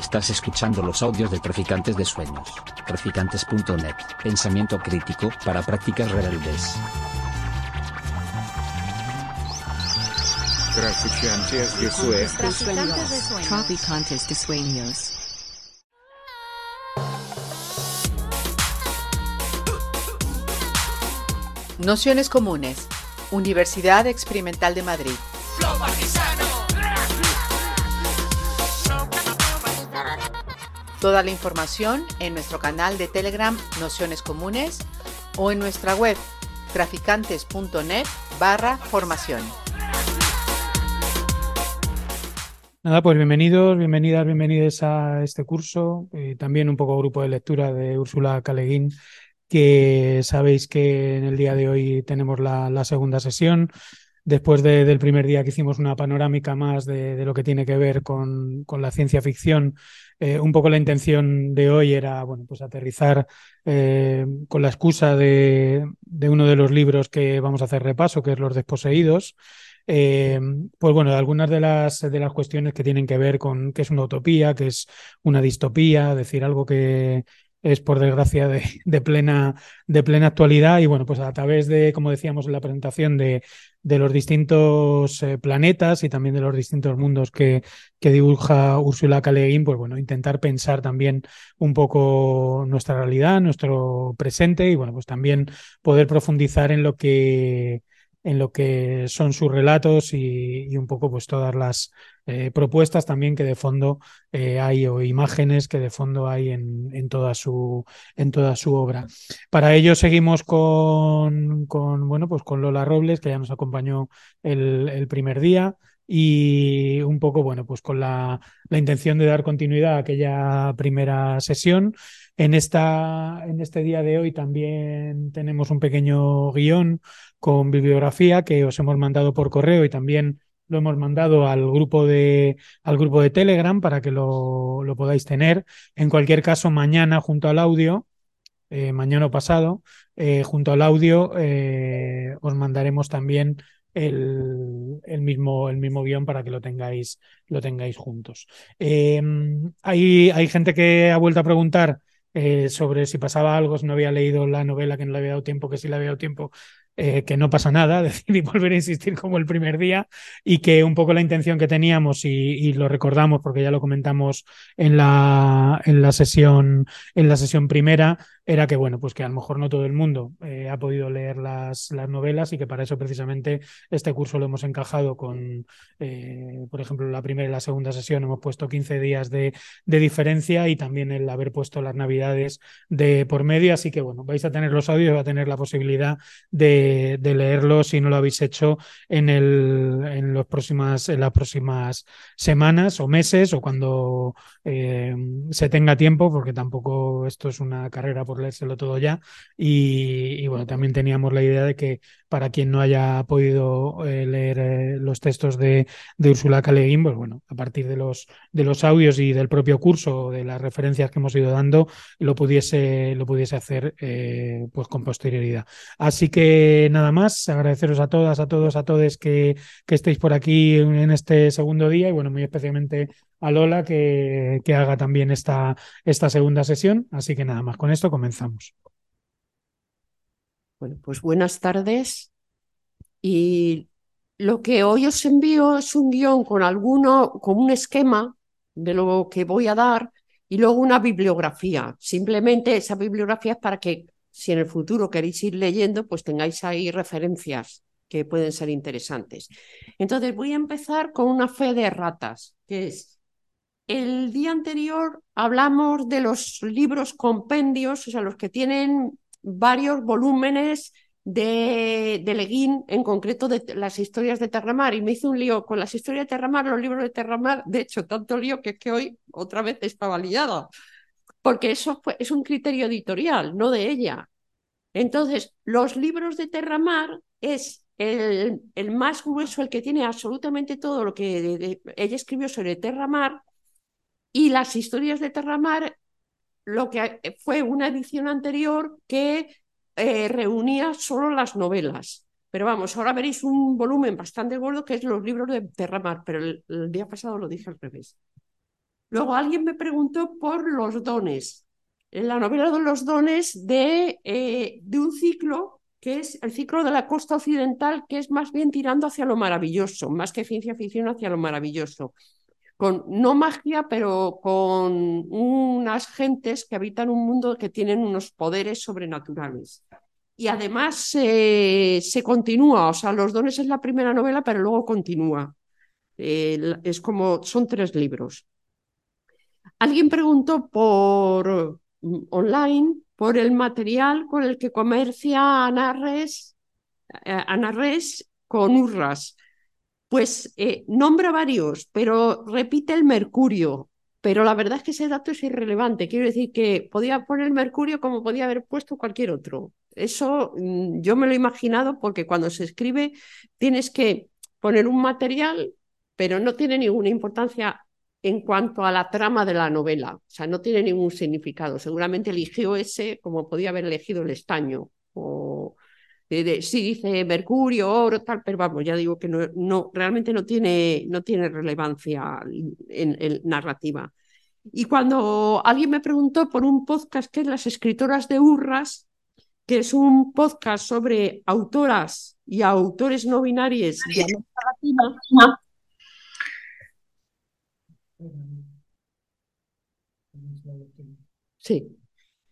Estás escuchando los audios de Traficantes de Sueños. Traficantes.net. Pensamiento crítico para prácticas rebeldes. Traficantes de Sueños. Traficantes de Sueños. Nociones comunes. Universidad Experimental de Madrid. Toda la información en nuestro canal de Telegram Nociones Comunes o en nuestra web traficantes.net barra formación. Nada, pues bienvenidos, bienvenidas, bienvenidos a este curso. Eh, también un poco grupo de lectura de Úrsula Caleguín, que sabéis que en el día de hoy tenemos la segunda sesión. Después de, del primer día que hicimos una panorámica más de, de lo que tiene que ver con, con la ciencia ficción, eh, un poco la intención de hoy era bueno, pues aterrizar eh, con la excusa de, de, uno de los libros que vamos a hacer repaso, que es Los Desposeídos. Eh, pues bueno, algunas de las, de las cuestiones que tienen que ver con qué es una utopía, qué es una distopía, decir algo que, es por desgracia de, de, plena, de plena actualidad y bueno, pues a través de, como decíamos en la presentación, de, de los distintos eh, planetas y también de los distintos mundos que, que dibuja Úrsula K. Pues bueno, intentar pensar también un poco nuestra realidad, nuestro presente y bueno, pues también poder profundizar en lo que en lo que son sus relatos y, un poco pues todas las eh, propuestas también que de fondo eh, hay o imágenes que de fondo hay en, en, toda, su, en toda su obra. Para ello seguimos con, con, bueno, pues con Lola Robles, que ya nos acompañó el, el primer día y un poco, bueno, pues con la, la, intención de dar continuidad a aquella primera sesión. En, esta, en este día de hoy también tenemos un pequeño guion con bibliografía que os hemos mandado por correo y también lo hemos mandado al grupo de, al grupo de Telegram para que lo, lo podáis tener. En cualquier caso, mañana junto al audio, eh, mañana o pasado, eh, junto al audio, eh, os mandaremos también el, el, mismo, el mismo guion para que lo tengáis, lo tengáis juntos. Eh, hay, hay gente que ha vuelto a preguntar sobre si pasaba algo, si no había leído la novela, que no le había dado tiempo, que sí le había dado tiempo, eh, que no pasa nada, decidí volver a insistir como el primer día y que un poco la intención que teníamos y, y lo recordamos porque ya lo comentamos en la, en la sesión en la sesión primera era que bueno pues que a lo mejor no todo el mundo eh, ha podido leer las, las novelas y que para eso precisamente este curso lo hemos encajado con eh, por ejemplo la primera y la segunda sesión hemos puesto 15 días de, de diferencia y también el haber puesto las navidades de por medio. Así que bueno vais a tener los audios va a tener la posibilidad de de, leerlo si no lo habéis hecho en, el, en, los próximas, en las próximas semanas o meses o cuando eh, se tenga tiempo, porque tampoco esto es una carrera por leérselo todo ya. Y, bueno, también teníamos la idea de que para quien no haya podido eh, leer eh, los textos de, de Ursula K. Le Guin, pues bueno, a partir de los, de los audios y del propio curso, de las referencias que hemos ido dando, lo pudiese, lo pudiese hacer eh, pues con posterioridad. Así que nada más, agradeceros a todas, a todos, a todos que, que estéis por aquí en este segundo día y bueno, muy especialmente a Lola que, haga también esta, esta segunda sesión. Así que nada más, con esto comenzamos. Bueno, pues buenas tardes. Y lo que hoy os envío es un guion con alguno, con un esquema de lo que voy a dar y luego una bibliografía. Simplemente esa bibliografía es para que si en el futuro queréis ir leyendo, pues tengáis ahí referencias que pueden ser interesantes. Entonces voy a empezar con una fe de ratas, que es el día anterior hablamos de los libros compendios, o sea, los que tienen varios volúmenes de, de Leguín, en concreto de las historias de Terramar, y me hizo un lío con las historias de Terramar, los libros de Terramar, de hecho, tanto lío que es que hoy otra vez estaba liada, porque eso fue, es un criterio editorial, no de ella. Entonces, los libros de Terramar es el, el más grueso, el que tiene absolutamente todo lo que ella escribió sobre Terramar, y las historias de Terramar, lo que fue una edición anterior que eh, reunía solo las novelas. Pero vamos, ahora veréis un volumen bastante gordo que es los libros de Terramar, pero el, día pasado lo dije al revés. Luego alguien me preguntó por los dones. La novela de los dones de, eh, de un ciclo que es el ciclo de la costa occidental, que es más bien tirando hacia lo maravilloso, más que ciencia ficción hacia lo maravilloso. Con no magia, pero con unas gentes que habitan un mundo que tienen unos poderes sobrenaturales. Y además se continúa, o sea, Los dones es la primera novela, pero luego continúa. es como, son tres libros. Alguien preguntó por mm, online por el material con el que comercia Anarres, eh, Anarres con Urras. Pues eh, nombra varios, pero repite el mercurio. Pero la verdad es que ese dato es irrelevante. Quiero decir que podía poner el mercurio como podía haber puesto cualquier otro. Eso mm, yo me lo he imaginado porque cuando se escribe tienes que poner un material, pero no tiene ninguna importancia en cuanto a la trama de la novela. O sea, no tiene ningún significado. Seguramente eligió ese como podía haber elegido el estaño. O sí dice mercurio, oro, tal, pero vamos, ya digo que no, no realmente no tiene, no tiene relevancia en, narrativa. Y cuando alguien me preguntó por un podcast que es Las escritoras de Urras, que es un podcast sobre autoras y autores no binarios de América Latina, Sí.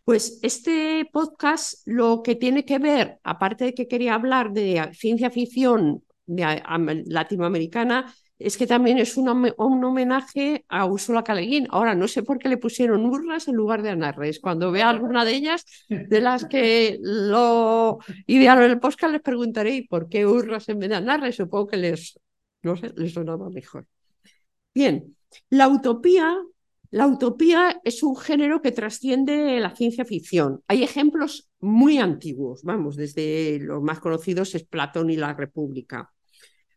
Pues este podcast lo que tiene que ver, aparte de que quería hablar de ciencia ficción latinoamericana, es que también es un, homenaje a Úrsula K. Ahora, no sé por qué le pusieron Urras en lugar de Anarres. Cuando vea alguna de ellas, de las que lo idearon el podcast, les preguntaré por qué Urras en vez de Anarres? Supongo que les, no sé, les sonaba mejor. Bien, la utopía, la utopía es un género que trasciende la ciencia ficción. Hay ejemplos muy antiguos, vamos, desde los más conocidos es Platón y la República.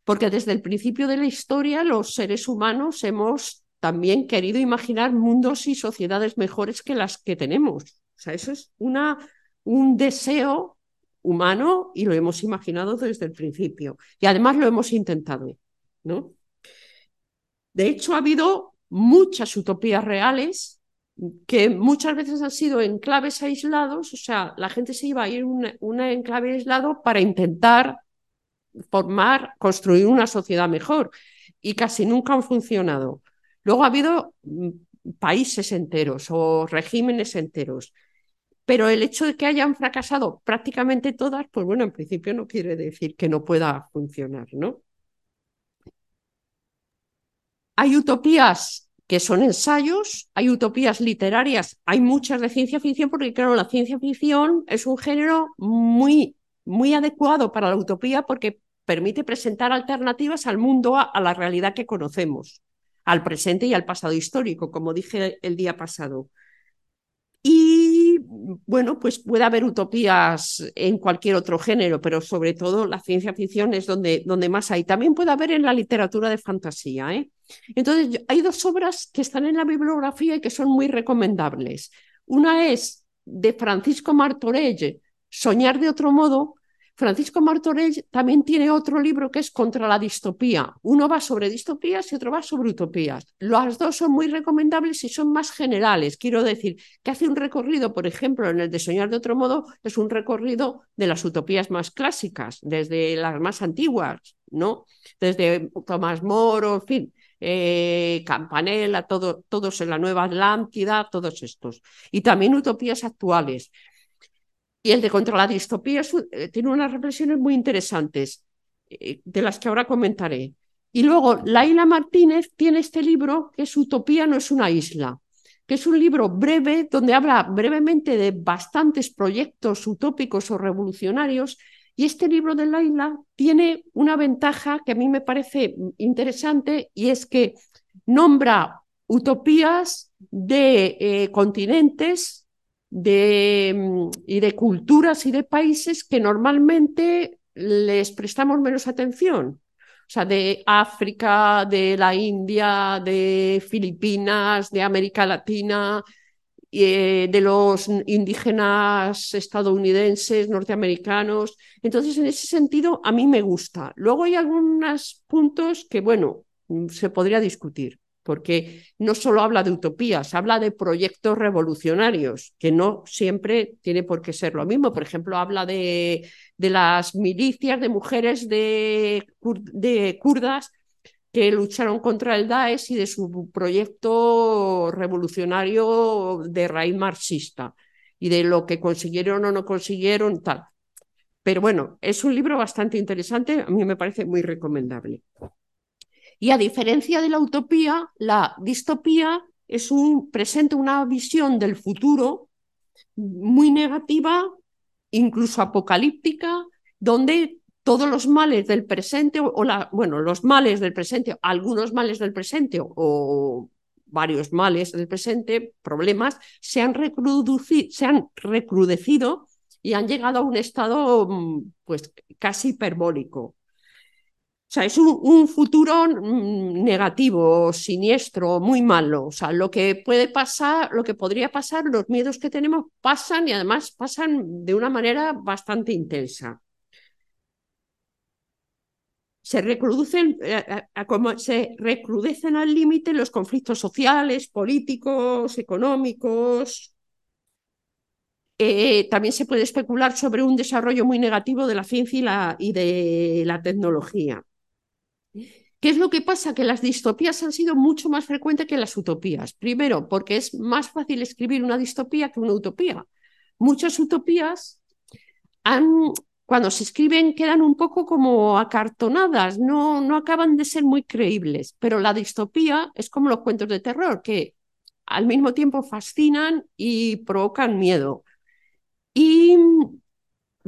Porque desde el principio de la historia los seres humanos hemos también querido imaginar mundos y sociedades mejores que las que tenemos. O sea, eso es una, un deseo humano y lo hemos imaginado desde el principio. Y además lo hemos intentado, ¿no? De hecho, ha habido muchas utopías reales que muchas veces han sido enclaves aislados, o sea, la gente se iba a ir a un enclave aislado para intentar formar, construir una sociedad mejor y casi nunca han funcionado. Luego ha habido mm, países enteros o regímenes enteros, pero el hecho de que hayan fracasado prácticamente todas, pues bueno, en principio no quiere decir que no pueda funcionar, ¿no? Hay utopías que son ensayos, hay utopías literarias, hay muchas de ciencia ficción, porque claro, la ciencia ficción es un género muy, muy adecuado para la utopía porque permite presentar alternativas al mundo, a, a la realidad que conocemos, al presente y al pasado histórico, como dije el día pasado. Y bueno, pues puede haber utopías en cualquier otro género, pero sobre todo la ciencia ficción es donde, donde más hay. También puede haber en la literatura de fantasía. ¿eh? Entonces, hay dos obras que están en la bibliografía y que son muy recomendables. Una es de Francisco Martorell, Soñar de otro modo, Francisco Martorell también tiene otro libro que es Contra la distopía. Uno va sobre distopías y otro va sobre utopías. Las dos son muy recomendables y son más generales. Quiero decir que hace un recorrido, por ejemplo, en el de Soñar de otro modo, es un recorrido de las utopías más clásicas, desde las más antiguas, ¿no? Desde Tomás Moro, en fin, eh, Campanella, todo, todos en la Nueva Atlántida, todos estos. Y también utopías actuales. Y el de contra la distopía eh, tiene unas reflexiones muy interesantes, eh, de las que ahora comentaré. Y luego, Laila Martínez tiene este libro que es Utopía no es una isla, que es un libro breve donde habla brevemente de bastantes proyectos utópicos o revolucionarios. Y este libro de Laila tiene una ventaja que a mí me parece interesante y es que nombra utopías de eh, continentes de, mm, y de culturas y de países que normalmente les prestamos menos atención. O sea, de África, de la India, de Filipinas, de América Latina, eh, de los indígenas estadounidenses, norteamericanos. Entonces, en ese sentido, a mí me gusta. Luego hay algunos puntos que, bueno, se podría discutir. Porque no solo habla de utopías, habla de proyectos revolucionarios, que no siempre tiene por qué ser lo mismo. Por ejemplo, habla de, las milicias de mujeres de, de kurdas que lucharon contra el Daesh y de su proyecto revolucionario de raíz marxista y de lo que consiguieron o no consiguieron, tal. Pero bueno, es un libro bastante interesante, a mí me parece muy recomendable. Y a diferencia de la utopía, la distopía es un, presenta una visión del futuro muy negativa, incluso apocalíptica, donde todos los males del presente, o bueno, los males del presente, algunos males del presente o, varios males del presente, problemas, se han, se han recrudecido y han llegado a un estado mm, pues casi hiperbólico. O sea, es un, futuro mm, negativo, siniestro, muy malo. O sea, lo que puede pasar, lo que podría pasar, los miedos que tenemos pasan y además pasan de una manera bastante intensa se recrudecen, eh, eh, como se recrudecen al límite los conflictos sociales, políticos, económicos. Eh, también se puede especular sobre un desarrollo muy negativo de la ciencia y de la tecnología. ¿Qué es lo que pasa? Que las distopías han sido mucho más frecuentes que las utopías. Primero, porque es más fácil escribir una distopía que una utopía. Muchas utopías han cuando se escriben quedan un poco como acartonadas, no, no acaban de ser muy creíbles, pero la distopía es como los cuentos de terror, que al mismo tiempo fascinan y provocan miedo. Y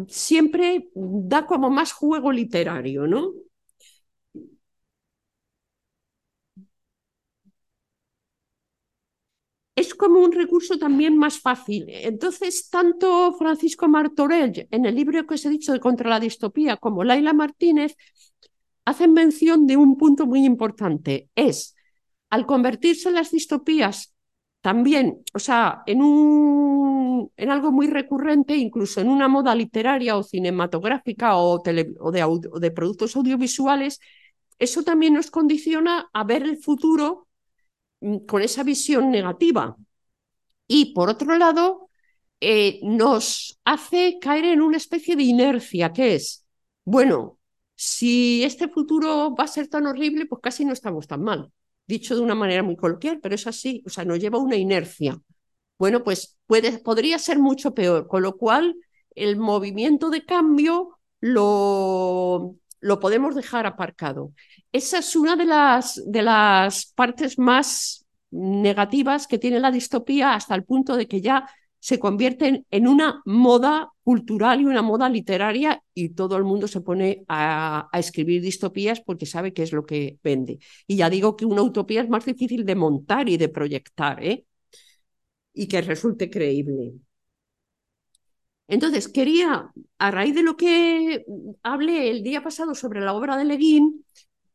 siempre da como más juego literario, ¿no? Es como un recurso también más fácil. Entonces, tanto Francisco Martorell, en el libro que os he dicho de Contra la Distopía, como Laila Martínez, hacen mención de un punto muy importante. Es, al convertirse las distopías también, o sea, en, un, en algo muy recurrente, incluso en una moda literaria o cinematográfica o, o, de, productos audiovisuales, eso también nos condiciona a ver el futuro con esa visión negativa. Y por otro lado, eh, nos hace caer en una especie de inercia, que es, bueno, si este futuro va a ser tan horrible, pues casi no estamos tan mal. Dicho de una manera muy coloquial, pero es así, o sea, nos lleva a una inercia. Bueno, pues puede, podría ser mucho peor, con lo cual el movimiento de cambio lo, lo podemos dejar aparcado. Esa es una de las, de las partes más negativas que tiene la distopía hasta el punto de que ya se convierten en una moda cultural y una moda literaria y todo el mundo se pone a, escribir distopías porque sabe qué es lo que vende. Y ya digo que una utopía es más difícil de montar y de proyectar ¿eh? y que resulte creíble. Entonces, quería, a raíz de lo que hablé el día pasado sobre la obra de Leguín,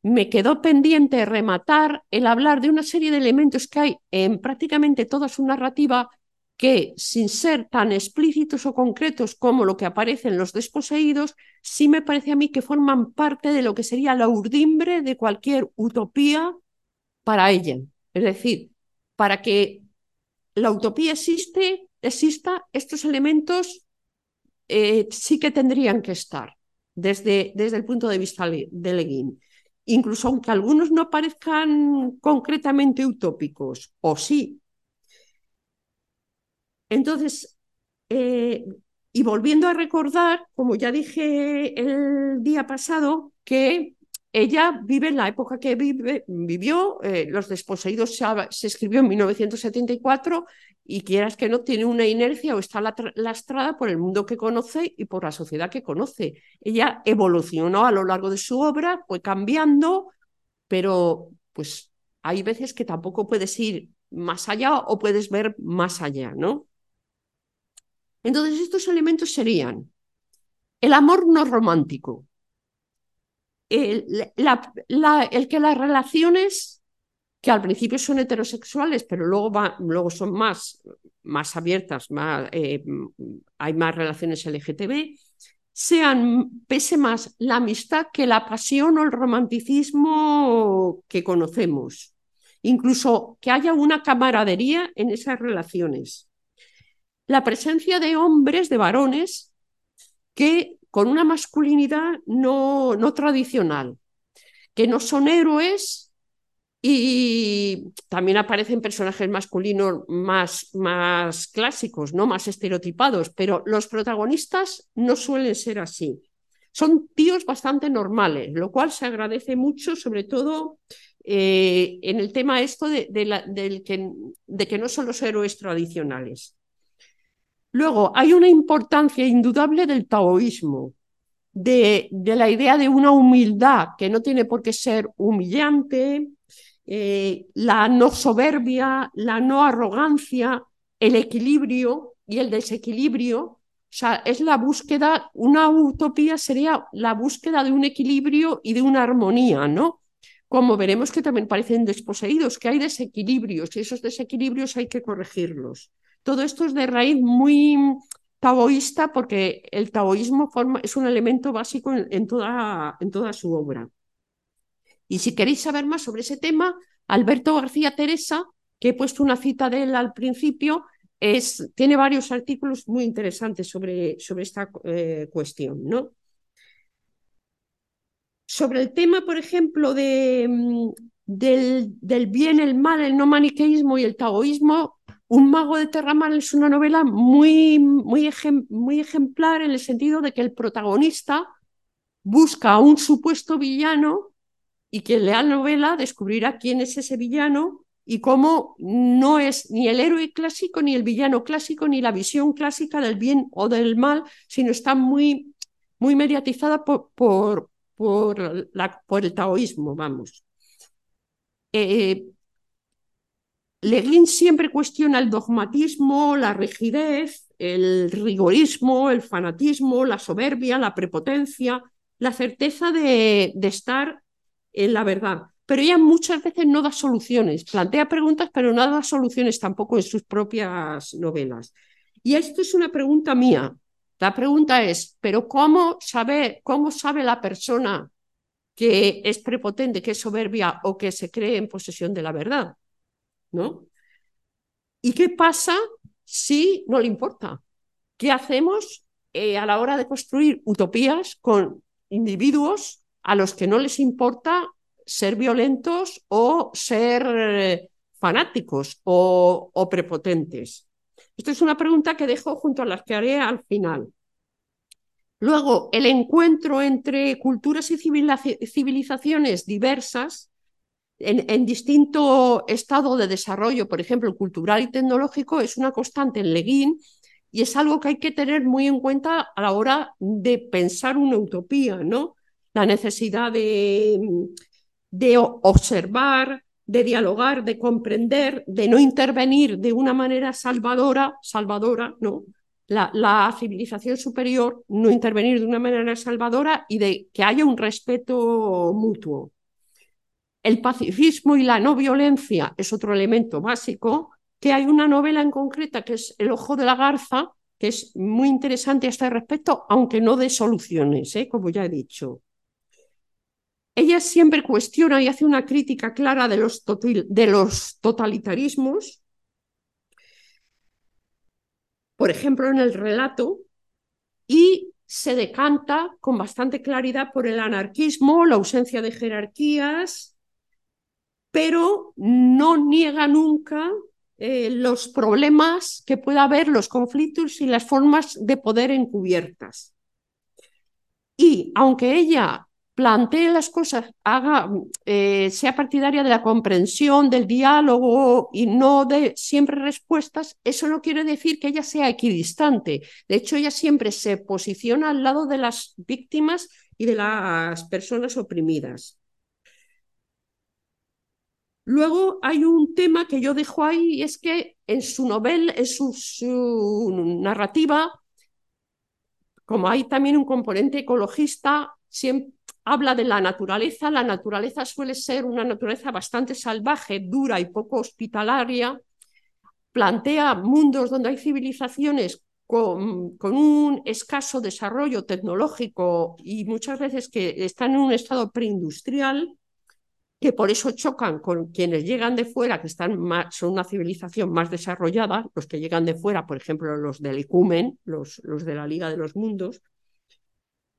me quedó pendiente rematar el hablar de una serie de elementos que hay en prácticamente toda su narrativa que, sin ser tan explícitos o concretos como lo que aparece en Los Desposeídos, sí me parece a mí que forman parte de lo que sería la urdimbre de cualquier utopía para ella. Es decir, para que la utopía existe, exista, estos elementos eh, sí que tendrían que estar desde, desde el punto de vista de Leguín incluso aunque algunos no parezcan concretamente utópicos, o sí. Entonces, eh, y volviendo a recordar, como ya dije el día pasado, que ella vive en la época que vivió, eh, Los Desposeídos se, escribió en 1974 y quieras que no, tiene una inercia o está lastrada por el mundo que conoce y por la sociedad que conoce. Ella evolucionó a lo largo de su obra, fue cambiando, pero pues hay veces que tampoco puedes ir más allá o puedes ver más allá, ¿no? Entonces estos elementos serían el amor no romántico, el, el que las relaciones, que al principio son heterosexuales, pero luego, luego son más, más abiertas, más, eh, hay más relaciones LGTB, sean, pese más la amistad que la pasión o el romanticismo que conocemos. incluso que haya una camaradería en esas relaciones. La presencia de hombres, de varones, que con una masculinidad no, no tradicional, que no son héroes y también aparecen personajes masculinos más, más clásicos, no más estereotipados, pero los protagonistas no suelen ser así. Son tíos bastante normales, lo cual se agradece mucho, sobre todo eh, en el tema esto de, del que, de que no son los héroes tradicionales. Luego, hay una importancia indudable del taoísmo, de, la idea de una humildad que no tiene por qué ser humillante, eh, la no soberbia, la no arrogancia, el equilibrio y el desequilibrio. O sea, es la búsqueda, una utopía sería la búsqueda de un equilibrio y de una armonía, ¿no? Como veremos que también parecen desposeídos, que hay desequilibrios y esos desequilibrios hay que corregirlos. Todo esto es de raíz muy taoísta porque el taoísmo es un elemento básico en, toda, su obra. Y si queréis saber más sobre ese tema, Alberto García Teresa, que he puesto una cita de él al principio, tiene varios artículos muy interesantes sobre, esta eh, cuestión. ¿no? Sobre el tema, por ejemplo, mm, del, del, bien, el mal, el no maniqueísmo y el taoísmo, un mago de Terramar es una novela muy, muy, muy ejemplar en el sentido de que el protagonista busca a un supuesto villano y quien lea la novela descubrirá quién es ese villano y cómo no es ni el héroe clásico, ni el villano clásico, ni la visión clásica del bien o del mal, sino está muy, muy mediatizada por, por, por, la, por el taoísmo, vamos. Eh, Leguín siempre cuestiona el dogmatismo, la rigidez, el rigorismo, el fanatismo, la soberbia, la prepotencia, la certeza de, estar en la verdad. Pero ella muchas veces no da soluciones, plantea preguntas, pero no da soluciones tampoco en sus propias novelas. Y esto es una pregunta mía. La pregunta es, ¿pero cómo sabe, cómo sabe la persona que es prepotente, que es soberbia o que se cree en posesión de la verdad? ¿No? ¿Y qué pasa si no le importa? ¿Qué hacemos eh, a la hora de construir utopías con individuos a los que no les importa ser violentos o ser eh, fanáticos o, o prepotentes? Esto es una pregunta que dejo junto a las que haré al final. Luego, el encuentro entre culturas y civilizaciones diversas en, distinto estado de desarrollo, por ejemplo, cultural y tecnológico, es una constante en Leguín y es algo que hay que tener muy en cuenta a la hora de pensar una utopía, ¿no? La necesidad de, observar, de dialogar, de comprender, de no intervenir de una manera salvadora, salvadora, ¿no? La, civilización superior, no intervenir de una manera salvadora y de que haya un respeto mutuo. El pacifismo y la no violencia es otro elemento básico, que hay una novela en concreta que es El ojo de la garza, que es muy interesante a este respecto, aunque no de soluciones, ¿eh? como ya he dicho. Ella siempre cuestiona y hace una crítica clara de los, de los totalitarismos. Por ejemplo, en el relato, y se decanta con bastante claridad por el anarquismo, la ausencia de jerarquías, pero no niega nunca eh, los problemas que pueda haber, los conflictos y las formas de poder encubiertas. Y aunque ella plantee las cosas, haga, eh, sea partidaria de la comprensión, del diálogo y no de siempre respuestas, eso no quiere decir que ella sea equidistante. De hecho, ella siempre se posiciona al lado de las víctimas y de las personas oprimidas. Luego hay un tema que yo dejo ahí y es que en su novela, en su, narrativa, como hay también un componente ecologista, siempre habla de la naturaleza. La naturaleza suele ser una naturaleza bastante salvaje, dura y poco hospitalaria. Plantea mundos donde hay civilizaciones con, con, un escaso desarrollo tecnológico y muchas veces que están en un estado preindustrial que por eso chocan con quienes llegan de fuera, que están más, son una civilización más desarrollada, los que llegan de fuera, por ejemplo, los del Ecumen, los, los de la Liga de los Mundos,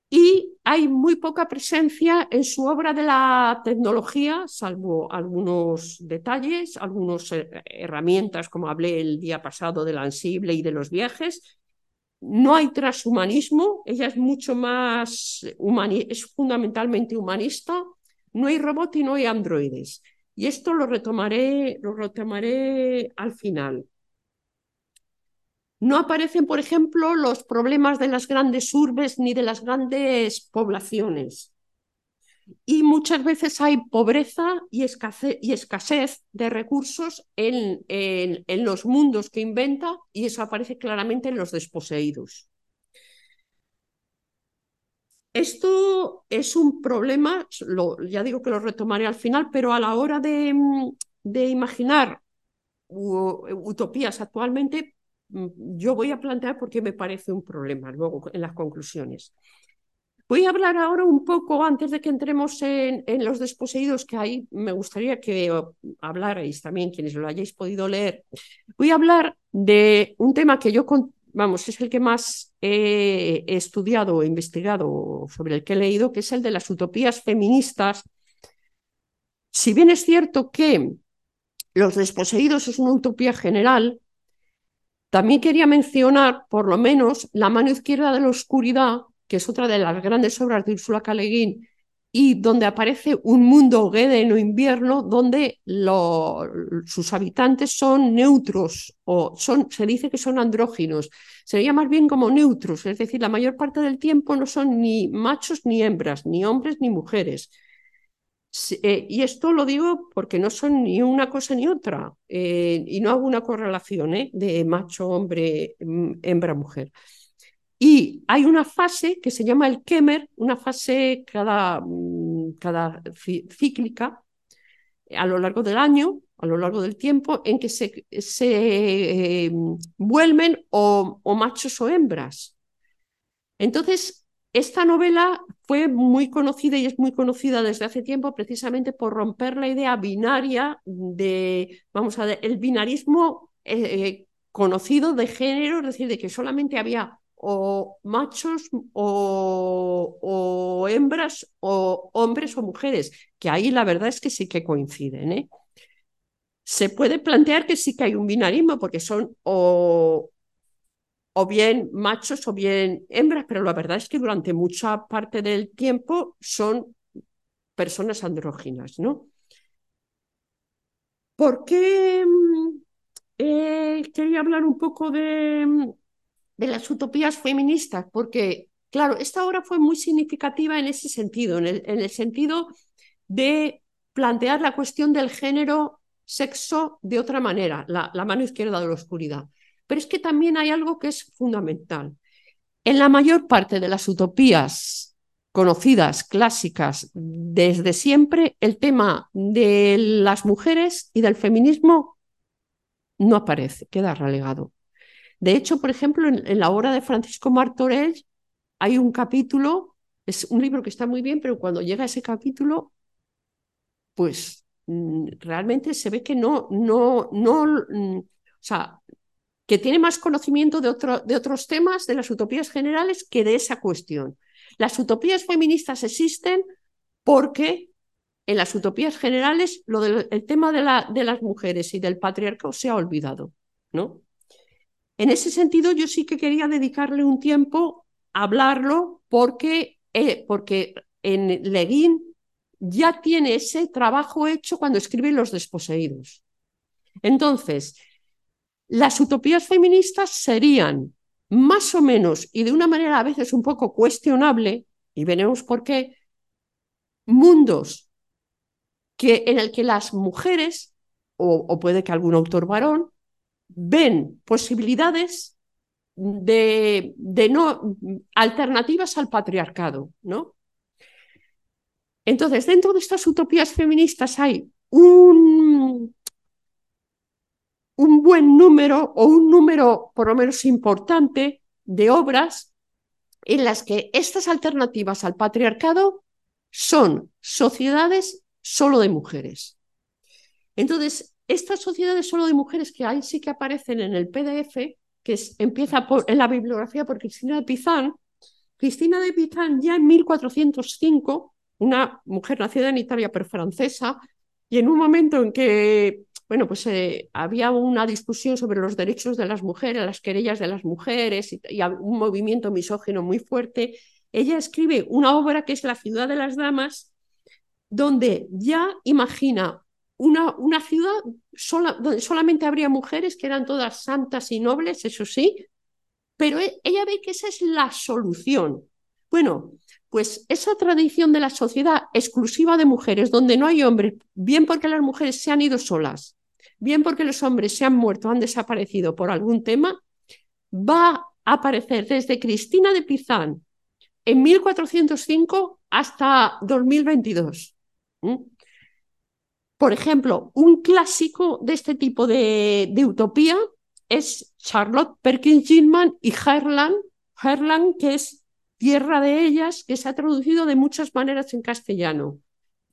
y hay muy poca presencia en su obra de la tecnología, salvo algunos detalles, algunas eh, herramientas, como hablé el día pasado del ansible y de los viajes. No hay transhumanismo, ella es mucho más, es fundamentalmente humanista, no hay robot y no hay androides. Y esto lo retomaré, lo retomaré al final. No aparecen, por ejemplo, los problemas de las grandes urbes ni de las grandes poblaciones. Y muchas veces hay pobreza y escasez, de recursos en, en, los mundos que inventa y eso aparece claramente en los desposeídos. Esto es un problema, ya digo que lo retomaré al final, pero a la hora de, de imaginar utopías actualmente Mm, yo voy a plantear por qué me parece un problema luego en las conclusiones. Voy a hablar ahora un poco, antes de que entremos en, los desposeídos, que ahí me gustaría que hablarais también, quienes lo hayáis podido leer. Voy a hablar de un tema que yo, vamos, es el que más he estudiado o investigado, sobre el que he leído, que es el de las utopías feministas. Si bien es cierto que los desposeídos es una utopía general, también quería mencionar, por lo menos, La mano izquierda de la oscuridad, que es otra de las grandes obras de Ursula K. Le Guin, y donde aparece un mundo Geden o invierno donde sus habitantes son neutros o son, se dice que son andróginos. Sería más bien como neutros, es decir, la mayor parte del tiempo no son ni machos ni hembras, ni hombres ni mujeres. Eh, y esto lo digo porque no son ni una cosa ni otra, eh, y no hago una correlación ¿eh? de macho, hombre, mm, hembra, mujer. Y hay una fase que se llama el Kemer, una fase cada, mm, cada cíclica a lo largo del año, a lo largo del tiempo, en que se, se vuelven o, o machos o hembras. Entonces, esta novela fue muy conocida y es muy conocida desde hace tiempo precisamente por romper la idea binaria de, vamos a ver, el binarismo eh, conocido de género, es decir, de que solamente había o machos o, hembras o hombres o mujeres, que ahí la verdad es que sí que coinciden. ¿eh? Se puede plantear que sí que hay un binarismo porque son o, o bien machos o bien hembras, pero la verdad es que durante mucha parte del tiempo son personas andróginas, ¿no? ¿Por qué mm, eh, quería hablar un poco de, mm, de las utopías feministas? Porque, claro, esta obra fue muy significativa en ese sentido, en el, sentido de plantear la cuestión del género sexo de otra manera, la, la mano izquierda de la oscuridad. Pero es que también hay algo que es fundamental. En la mayor parte de las utopías conocidas, clásicas, desde siempre, el tema de las mujeres y del feminismo no aparece, queda relegado. De hecho, por ejemplo, en, la obra de Francisco Martorell hay un capítulo, es un libro que está muy bien, pero cuando llega ese capítulo, pues mm, realmente se ve que no, no, no, mm, o sea, que tiene más conocimiento de, otros temas, de las utopías generales, que de esa cuestión. Las utopías feministas existen porque en las utopías generales lo del el tema de, de, las mujeres y del patriarcado se ha olvidado, ¿no? En ese sentido, yo sí que quería dedicarle un tiempo a hablarlo porque, eh, porque en Leguín ya tiene ese trabajo hecho cuando escribe Los desposeídos. Entonces, las utopías feministas serían más o menos, y de una manera a veces un poco cuestionable, y veremos por qué, mundos que, en el que las mujeres, o, puede que algún autor varón, ven posibilidades de, de, no alternativas al patriarcado, ¿no? Entonces, dentro de estas utopías feministas hay un, un buen número o un número por lo menos importante de obras en las que estas alternativas al patriarcado son sociedades solo de mujeres. Entonces, estas sociedades solo de mujeres que ahí sí que aparecen en el PDF, que empieza por, en la bibliografía por Cristina de Pizán, Cristina de Pizán ya en 1405, una mujer nacida en Italia pero francesa, y en un momento en que bueno, pues eh, había una discusión sobre los derechos de las mujeres, las querellas de las mujeres y, y, un movimiento misógino muy fuerte. Ella escribe una obra que es La ciudad de las damas, donde ya imagina una, una ciudad sola, donde solamente habría mujeres que eran todas santas y nobles, eso sí, pero e, ella ve que esa es la solución. Bueno, pues esa tradición de la sociedad exclusiva de mujeres, donde no hay hombres, bien porque las mujeres se han ido solas, bien porque los hombres se han muerto, han desaparecido por algún tema, va a aparecer desde Cristina de Pizán en 1405 hasta 2022. Por ejemplo, un clásico de este tipo de, utopía es Charlotte Perkins Gilman y Herland, Herland, que es Tierra de ellas, que se ha traducido de muchas maneras en castellano.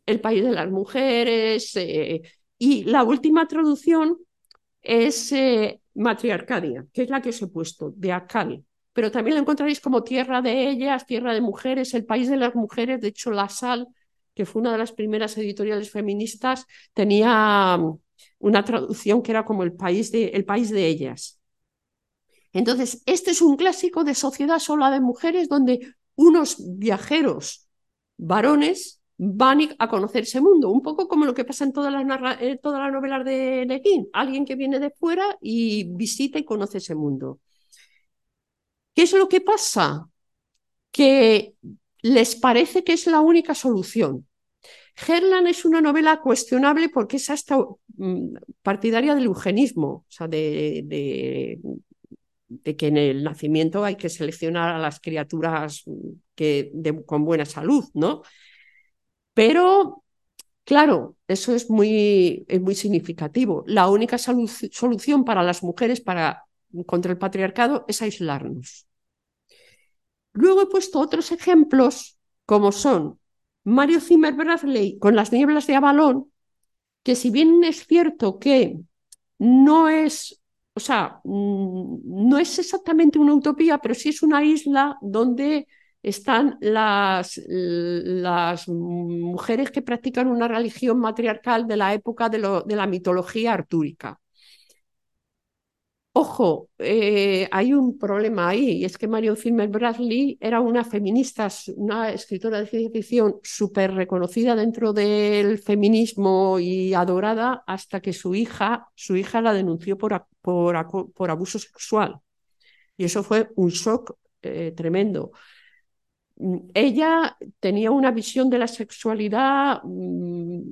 El país de las mujeres, eh, y la última traducción es eh, Matriarcadia, que es la que os he puesto, de Akal. Pero también la encontraréis como Tierra de ellas, Tierra de mujeres, el país de las mujeres. De hecho, La Sal, que fue una de las primeras editoriales feministas, tenía mm, una traducción que era como el país de, el país de ellas. Entonces, este es un clásico de sociedad sola de mujeres donde unos viajeros varones van a conocer ese mundo, un poco como lo que pasa en todas las, eh, novelas de Le alguien que viene de fuera y visita y conoce ese mundo. ¿Qué es lo que pasa? Que les parece que es la única solución. Herland es una novela cuestionable porque es hasta mm, partidaria del eugenismo, o sea, de, que en el nacimiento hay que seleccionar a las criaturas que, con buena salud, ¿no? Pero, claro, eso es muy, muy significativo. La única solución para las mujeres para, contra el patriarcado es aislarnos. Luego he puesto otros ejemplos, como son Mario Zimmer Bradley con las nieblas de Avalón, que si bien es cierto que no es, o sea, mm, no es exactamente una utopía, pero sí es una isla donde están las, mujeres que practican una religión matriarcal de la época de la mitología artúrica. Ojo, eh, hay un problema ahí, y es que Marion Zimmer Bradley era una feminista, una escritora de ciencia ficción súper reconocida dentro del feminismo y adorada hasta que su hija, su hija la denunció por, por, abuso sexual. Y eso fue un shock eh, tremendo. Mm, ella tenía una visión de la sexualidad mm,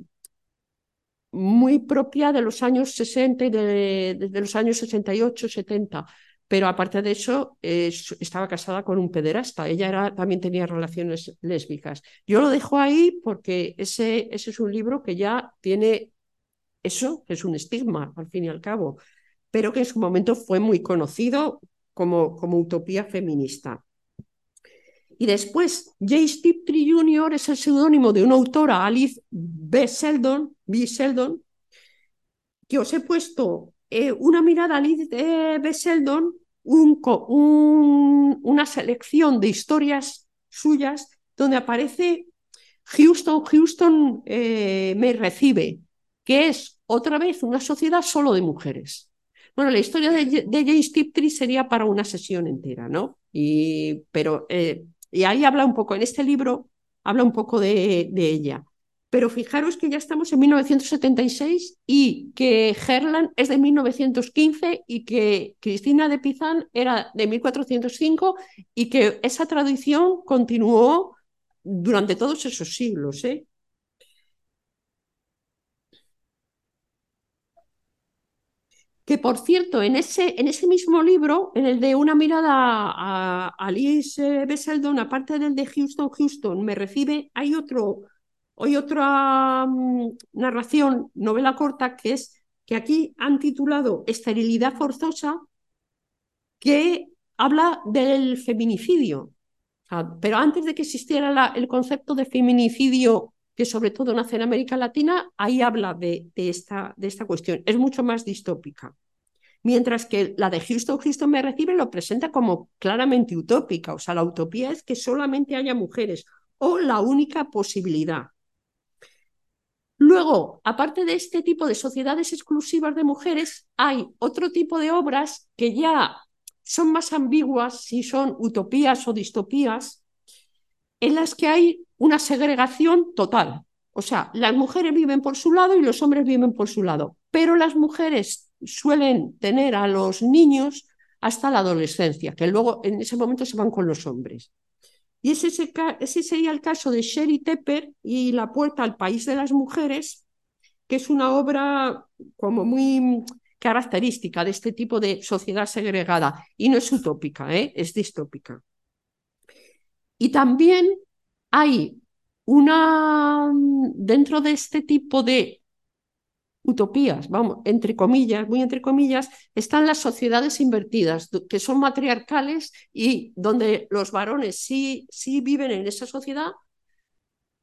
muy propia de los años 60 y de, los años 68, 70. Pero aparte de eso, estaba casada con un pederasta. Ella también tenía relaciones lésbicas. Yo lo dejo ahí porque ese, ese es un libro que ya tiene eso, que es un estigma, al fin y al cabo, pero que en su momento fue muy conocido como, como utopía feminista. Y después, James Tiptree Jr. es el seudónimo de una autora, Alice B. Sheldon, B. Que os he puesto eh, una mirada a Alice B. Sheldon, un, un, una selección de historias suyas donde aparece Houston, Houston eh, me recibe, que es otra vez una sociedad solo de mujeres. Bueno, la historia de, de James Tiptree sería para una sesión entera, ¿no? Y, pero eh, y ahí habla un poco, en este libro habla un poco de, ella. Pero fijaros que ya estamos en 1976 y que Herland es de 1915 y que Cristina de Pizán era de 1405 y que esa tradición continuó durante todos esos siglos. ¿eh? Que por cierto, en ese, en ese mismo libro, en el de Una mirada a, Alice Besseldon, aparte del de Houston, Houston, me recibe, hay, otro, hay otra mm, narración, novela corta, que es que aquí han titulado Esterilidad forzosa, que habla del feminicidio. pero antes de que existiera el concepto de feminicidio que sobre todo nace en América Latina, ahí habla de, esta, de esta cuestión. Es mucho más distópica. Mientras que la de Houston, Houston me recibe lo presenta como claramente utópica. O sea, la utopía es que solamente haya mujeres o la única posibilidad. Luego, aparte de este tipo de sociedades exclusivas de mujeres, hay otro tipo de obras que ya son más ambiguas si son utopías o distopías, en las que hay una segregación total. O sea, las mujeres viven por su lado y los hombres viven por su lado, pero las mujeres suelen tener a los niños hasta la adolescencia, que luego en ese momento se van con los hombres. Y ese, sería el caso de Sherry Tepper y La puerta al país de las mujeres, que es una obra como muy característica de este tipo de sociedad segregada. Y no es utópica, ¿eh? es distópica. Y también hay una, dentro de este tipo de utopías, vamos, entre comillas, muy entre comillas, están las sociedades invertidas, que son matriarcales y donde los varones sí, sí viven en esa sociedad,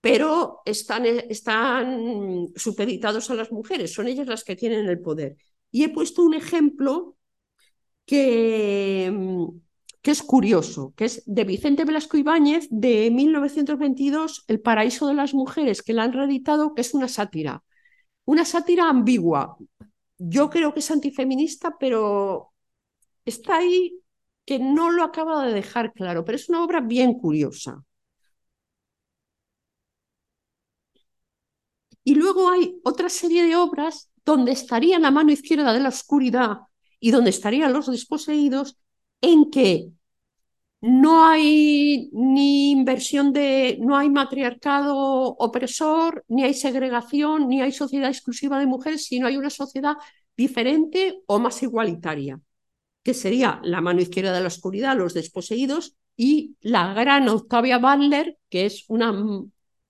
pero están, están supeditados a las mujeres, son ellas las que tienen el poder. Y he puesto un ejemplo que, que es curioso, que es de Vicente Velasco Ibáñez de 1922, El paraíso de las mujeres, que la han reeditado, que es una sátira. Una sátira ambigua. Yo creo que es antifeminista, pero está ahí que no lo acaba de dejar claro, pero es una obra bien curiosa. Y luego hay otra serie de obras donde estaría la mano izquierda de la oscuridad y donde estarían los desposeídos, en que no hay ni inversión de, no hay matriarcado opresor, ni hay segregación, ni hay sociedad exclusiva de mujeres, sino hay una sociedad diferente o más igualitaria, que sería la mano izquierda de la oscuridad, los desposeídos, y la gran Octavia Butler, que es una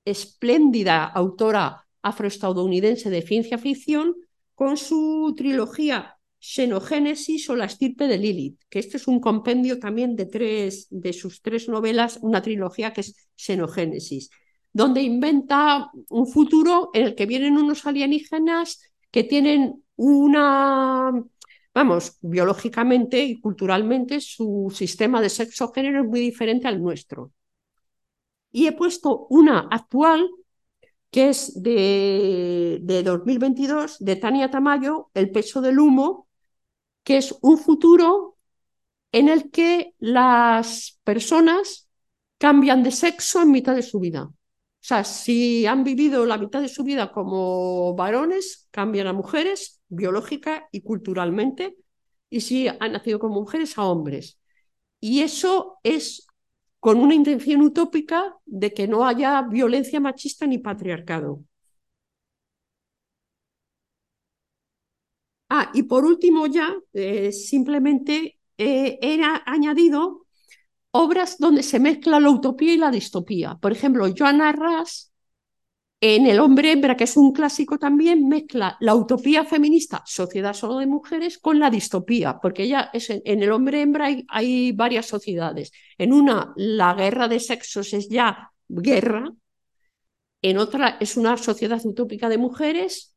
espléndida autora afroestadounidense de ciencia ficción, con su trilogía Xenogénesis o la estirpe de Lilith, que este es un compendio también de tres de sus tres novelas, una trilogía que es Xenogénesis, donde inventa un futuro en el que vienen unos alienígenas que tienen una, vamos, biológicamente y culturalmente su sistema de sexo-género es muy diferente al nuestro. Y he puesto una actual que es de, de 2022, de Tania Tamayo, El peso del humo, que es un futuro en el que las personas cambian de sexo en mitad de su vida. O sea, si han vivido la mitad de su vida como varones, cambian a mujeres biológica y culturalmente, y si han nacido como mujeres, a hombres. Y eso es con una intención utópica de que no haya violencia machista ni patriarcado. Ah, y por último ya, eh, simplemente eh, era añadido obras donde se mezcla la utopía y la distopía. Por ejemplo, Joanna Arras, en El hombre hembra, que es un clásico también, mezcla la utopía feminista, sociedad solo de mujeres, con la distopía, porque ella es en, El hombre hembra hay varias sociedades. En una, la guerra de sexos es ya guerra, en otra es una sociedad utópica de mujeres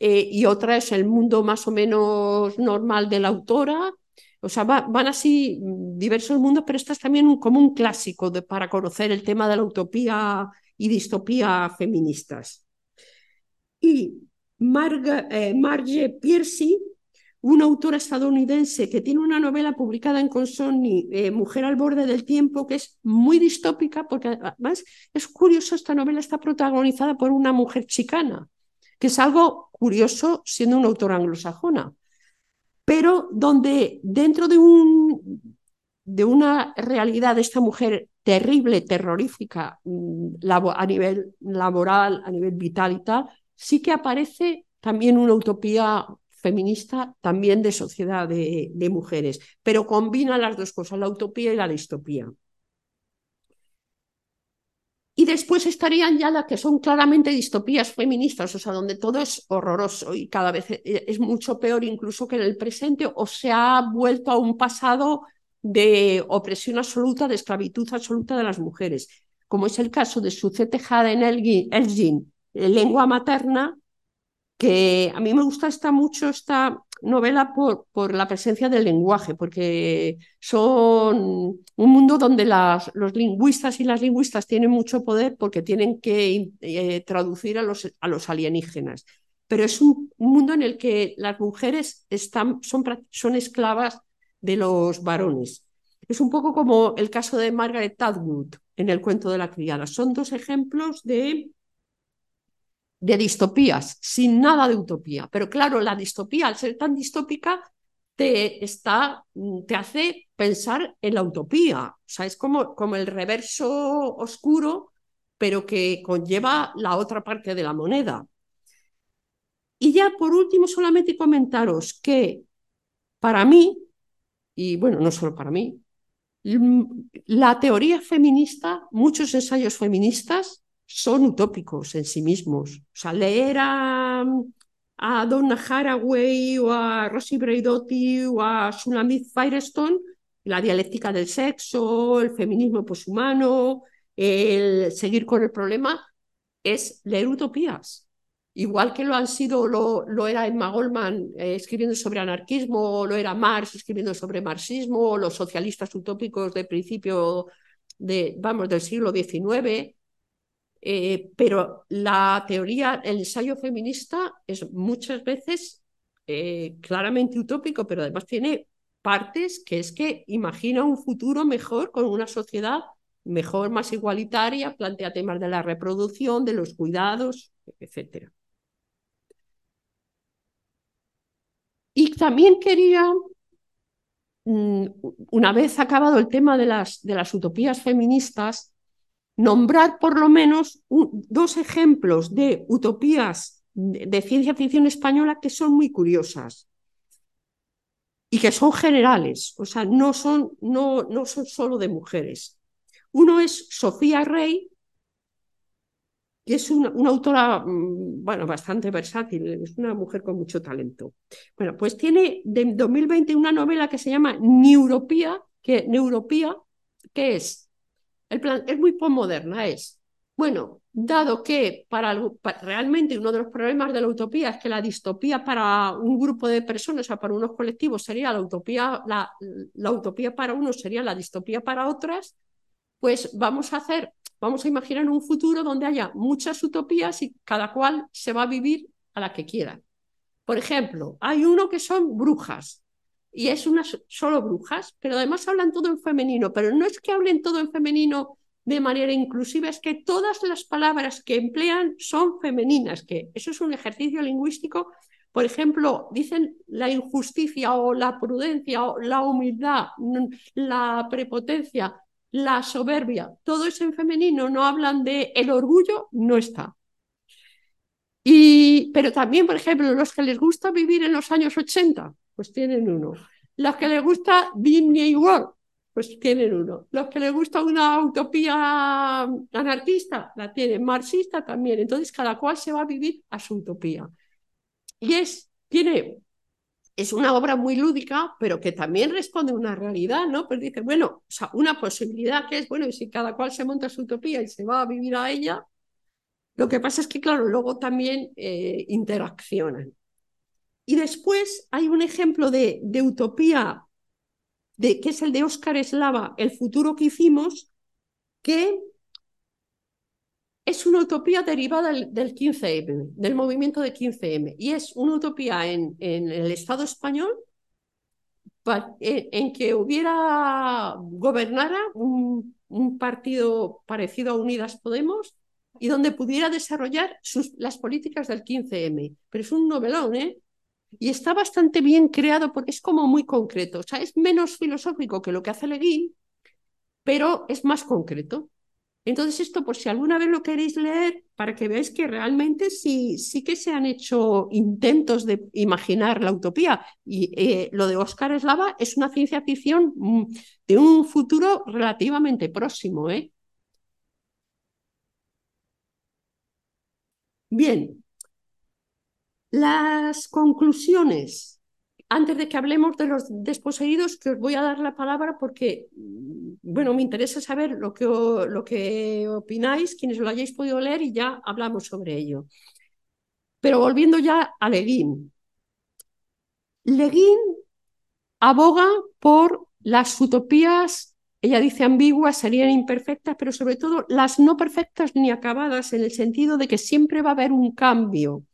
eh, y otra es el mundo más o menos normal de la autora. O sea, van así diversos mundos, pero esta es también como un clásico para conocer el tema de la utopía y distopía feministas. Y eh, Marge Piercy, una autora estadounidense que tiene una novela publicada en Consonni, eh, Mujer al borde del tiempo, que es muy distópica, porque además es curioso, esta novela está protagonizada por una mujer chicana, que es algo curioso siendo una autora anglosajona, pero donde dentro de, un, de una realidad de esta mujer terrible, terrorífica mm, a nivel laboral, a nivel vital y tal, sí que aparece también una utopía feminista, también de sociedad de, de mujeres, pero combina las dos cosas, la utopía y la distopía. Y después estarían ya las que son claramente distopías feministas, o sea, donde todo es horroroso y cada vez e, e, es mucho peor incluso que en el presente, o se ha vuelto a un pasado de opresión absoluta, de esclavitud absoluta de las mujeres. como es el caso de Suzette Haden Elgin, Lengua Materna, que a mí me gusta esta, mucho esta novela por, por, la presencia del lenguaje, porque son un mundo donde las, los lingüistas y las lingüistas tienen mucho poder porque tienen que eh, traducir a los, a los alienígenas. Pero es un, un, mundo en el que las mujeres están, son, son esclavas de los varones. Es un poco como el caso de Margaret Atwood en el cuento de la criada. Son dos ejemplos de de distopías, sin nada de utopía. Pero claro, la distopía, al ser tan distópica, te, está, te hace pensar en la utopía. O sea, es como, como el reverso oscuro, pero que conlleva la otra parte de la moneda. Y ya por último, solamente comentaros que para mí, y bueno, no solo para mí, la teoría feminista, muchos ensayos feministas son utópicos en sí mismos. O sea, leer a, Donna Haraway o a Rosie Braidotti o a Sulamit Firestone, la dialéctica del sexo, el feminismo poshumano, el seguir con el problema, es leer utopías. Igual que lo han sido, lo, lo era Emma Goldman eh, escribiendo sobre anarquismo, lo era Marx escribiendo sobre marxismo, los socialistas utópicos de principio de, vamos, del siglo XIX, eh, pero la teoría, el ensayo feminista es muchas veces eh, claramente utópico, pero además tiene partes que es que imagina un futuro mejor con una sociedad mejor, más igualitaria, plantea temas de la reproducción, de los cuidados, etc. Y también quería, mm, una vez acabado el tema de las, de las utopías feministas, nombrar por lo menos dos ejemplos de utopías de, ciencia ficción española que son muy curiosas y que son generales, o sea, no son, no, no son solo de mujeres. Uno es Sofía Rey, que es una, autora, mm, bueno, bastante versátil, es una mujer con mucho talento. Bueno, pues tiene de 2020 una novela que se llama Neuropía, que, Neuropía, que es el plan es muy postmoderna, es, bueno, dado que para, realmente uno de los problemas de la utopía es que la distopía para un grupo de personas, o sea, para unos colectivos sería la utopía, la, la utopía para unos sería la distopía para otras, pues vamos a hacer, vamos a imaginar un futuro donde haya muchas utopías y cada cual se va a vivir a la que quiera. Por ejemplo, hay uno que son brujas y es una solo brujas, pero además hablan todo en femenino, pero no es que hablen todo en femenino de manera inclusiva, es que todas las palabras que emplean son femeninas, que eso es un ejercicio lingüístico. Por ejemplo, dicen la injusticia o la prudencia o la humildad, la prepotencia, la soberbia, todo es en femenino, no hablan de el orgullo, no está. Y, pero también, por ejemplo, los que les gusta vivir en los años 80, pues tienen uno. Los que les gusta Disney World, pues tienen uno. Los que les gusta una utopía anarquista, la tienen. Marxista también. Entonces, cada cual se va a vivir a su utopía. Y es, tiene, es una obra muy lúdica, pero que también responde a una realidad, ¿no? Pues dice, bueno, o sea, una posibilidad que es, bueno, y si cada cual se monta su utopía y se va a vivir a ella, lo que pasa es que, claro, luego también eh, interaccionan. Y después hay un ejemplo de, utopía, de, que es el de Oscar Eslava, El futuro que hicimos, que es una utopía derivada del, 15M, del movimiento de 15M, y es una utopía en, el Estado español en, que hubiera, gobernara un, un, partido parecido a Unidas Podemos y donde pudiera desarrollar sus, las políticas del 15M. Pero es un novelón, ¿eh? Y está bastante bien creado porque es como muy concreto. O sea, es menos filosófico que lo que hace Leguín, pero es más concreto. Entonces, esto, por si alguna vez lo queréis leer, para que veáis que realmente sí, sí que se han hecho intentos de imaginar la utopía. Y eh, lo de Oscar Eslava es una ciencia ficción mm, de un futuro relativamente próximo. ¿eh? Bien, las conclusiones. Antes de que hablemos de los desposeídos, que os voy a dar la palabra porque mm, bueno, me interesa saber lo que, lo que opináis, quienes lo hayáis podido leer y ya hablamos sobre ello. Pero volviendo ya a Leguín. Leguín aboga por las utopías, ella dice ambiguas, serían imperfectas, pero sobre todo las no perfectas ni acabadas, en el sentido de que siempre va a haber un cambio.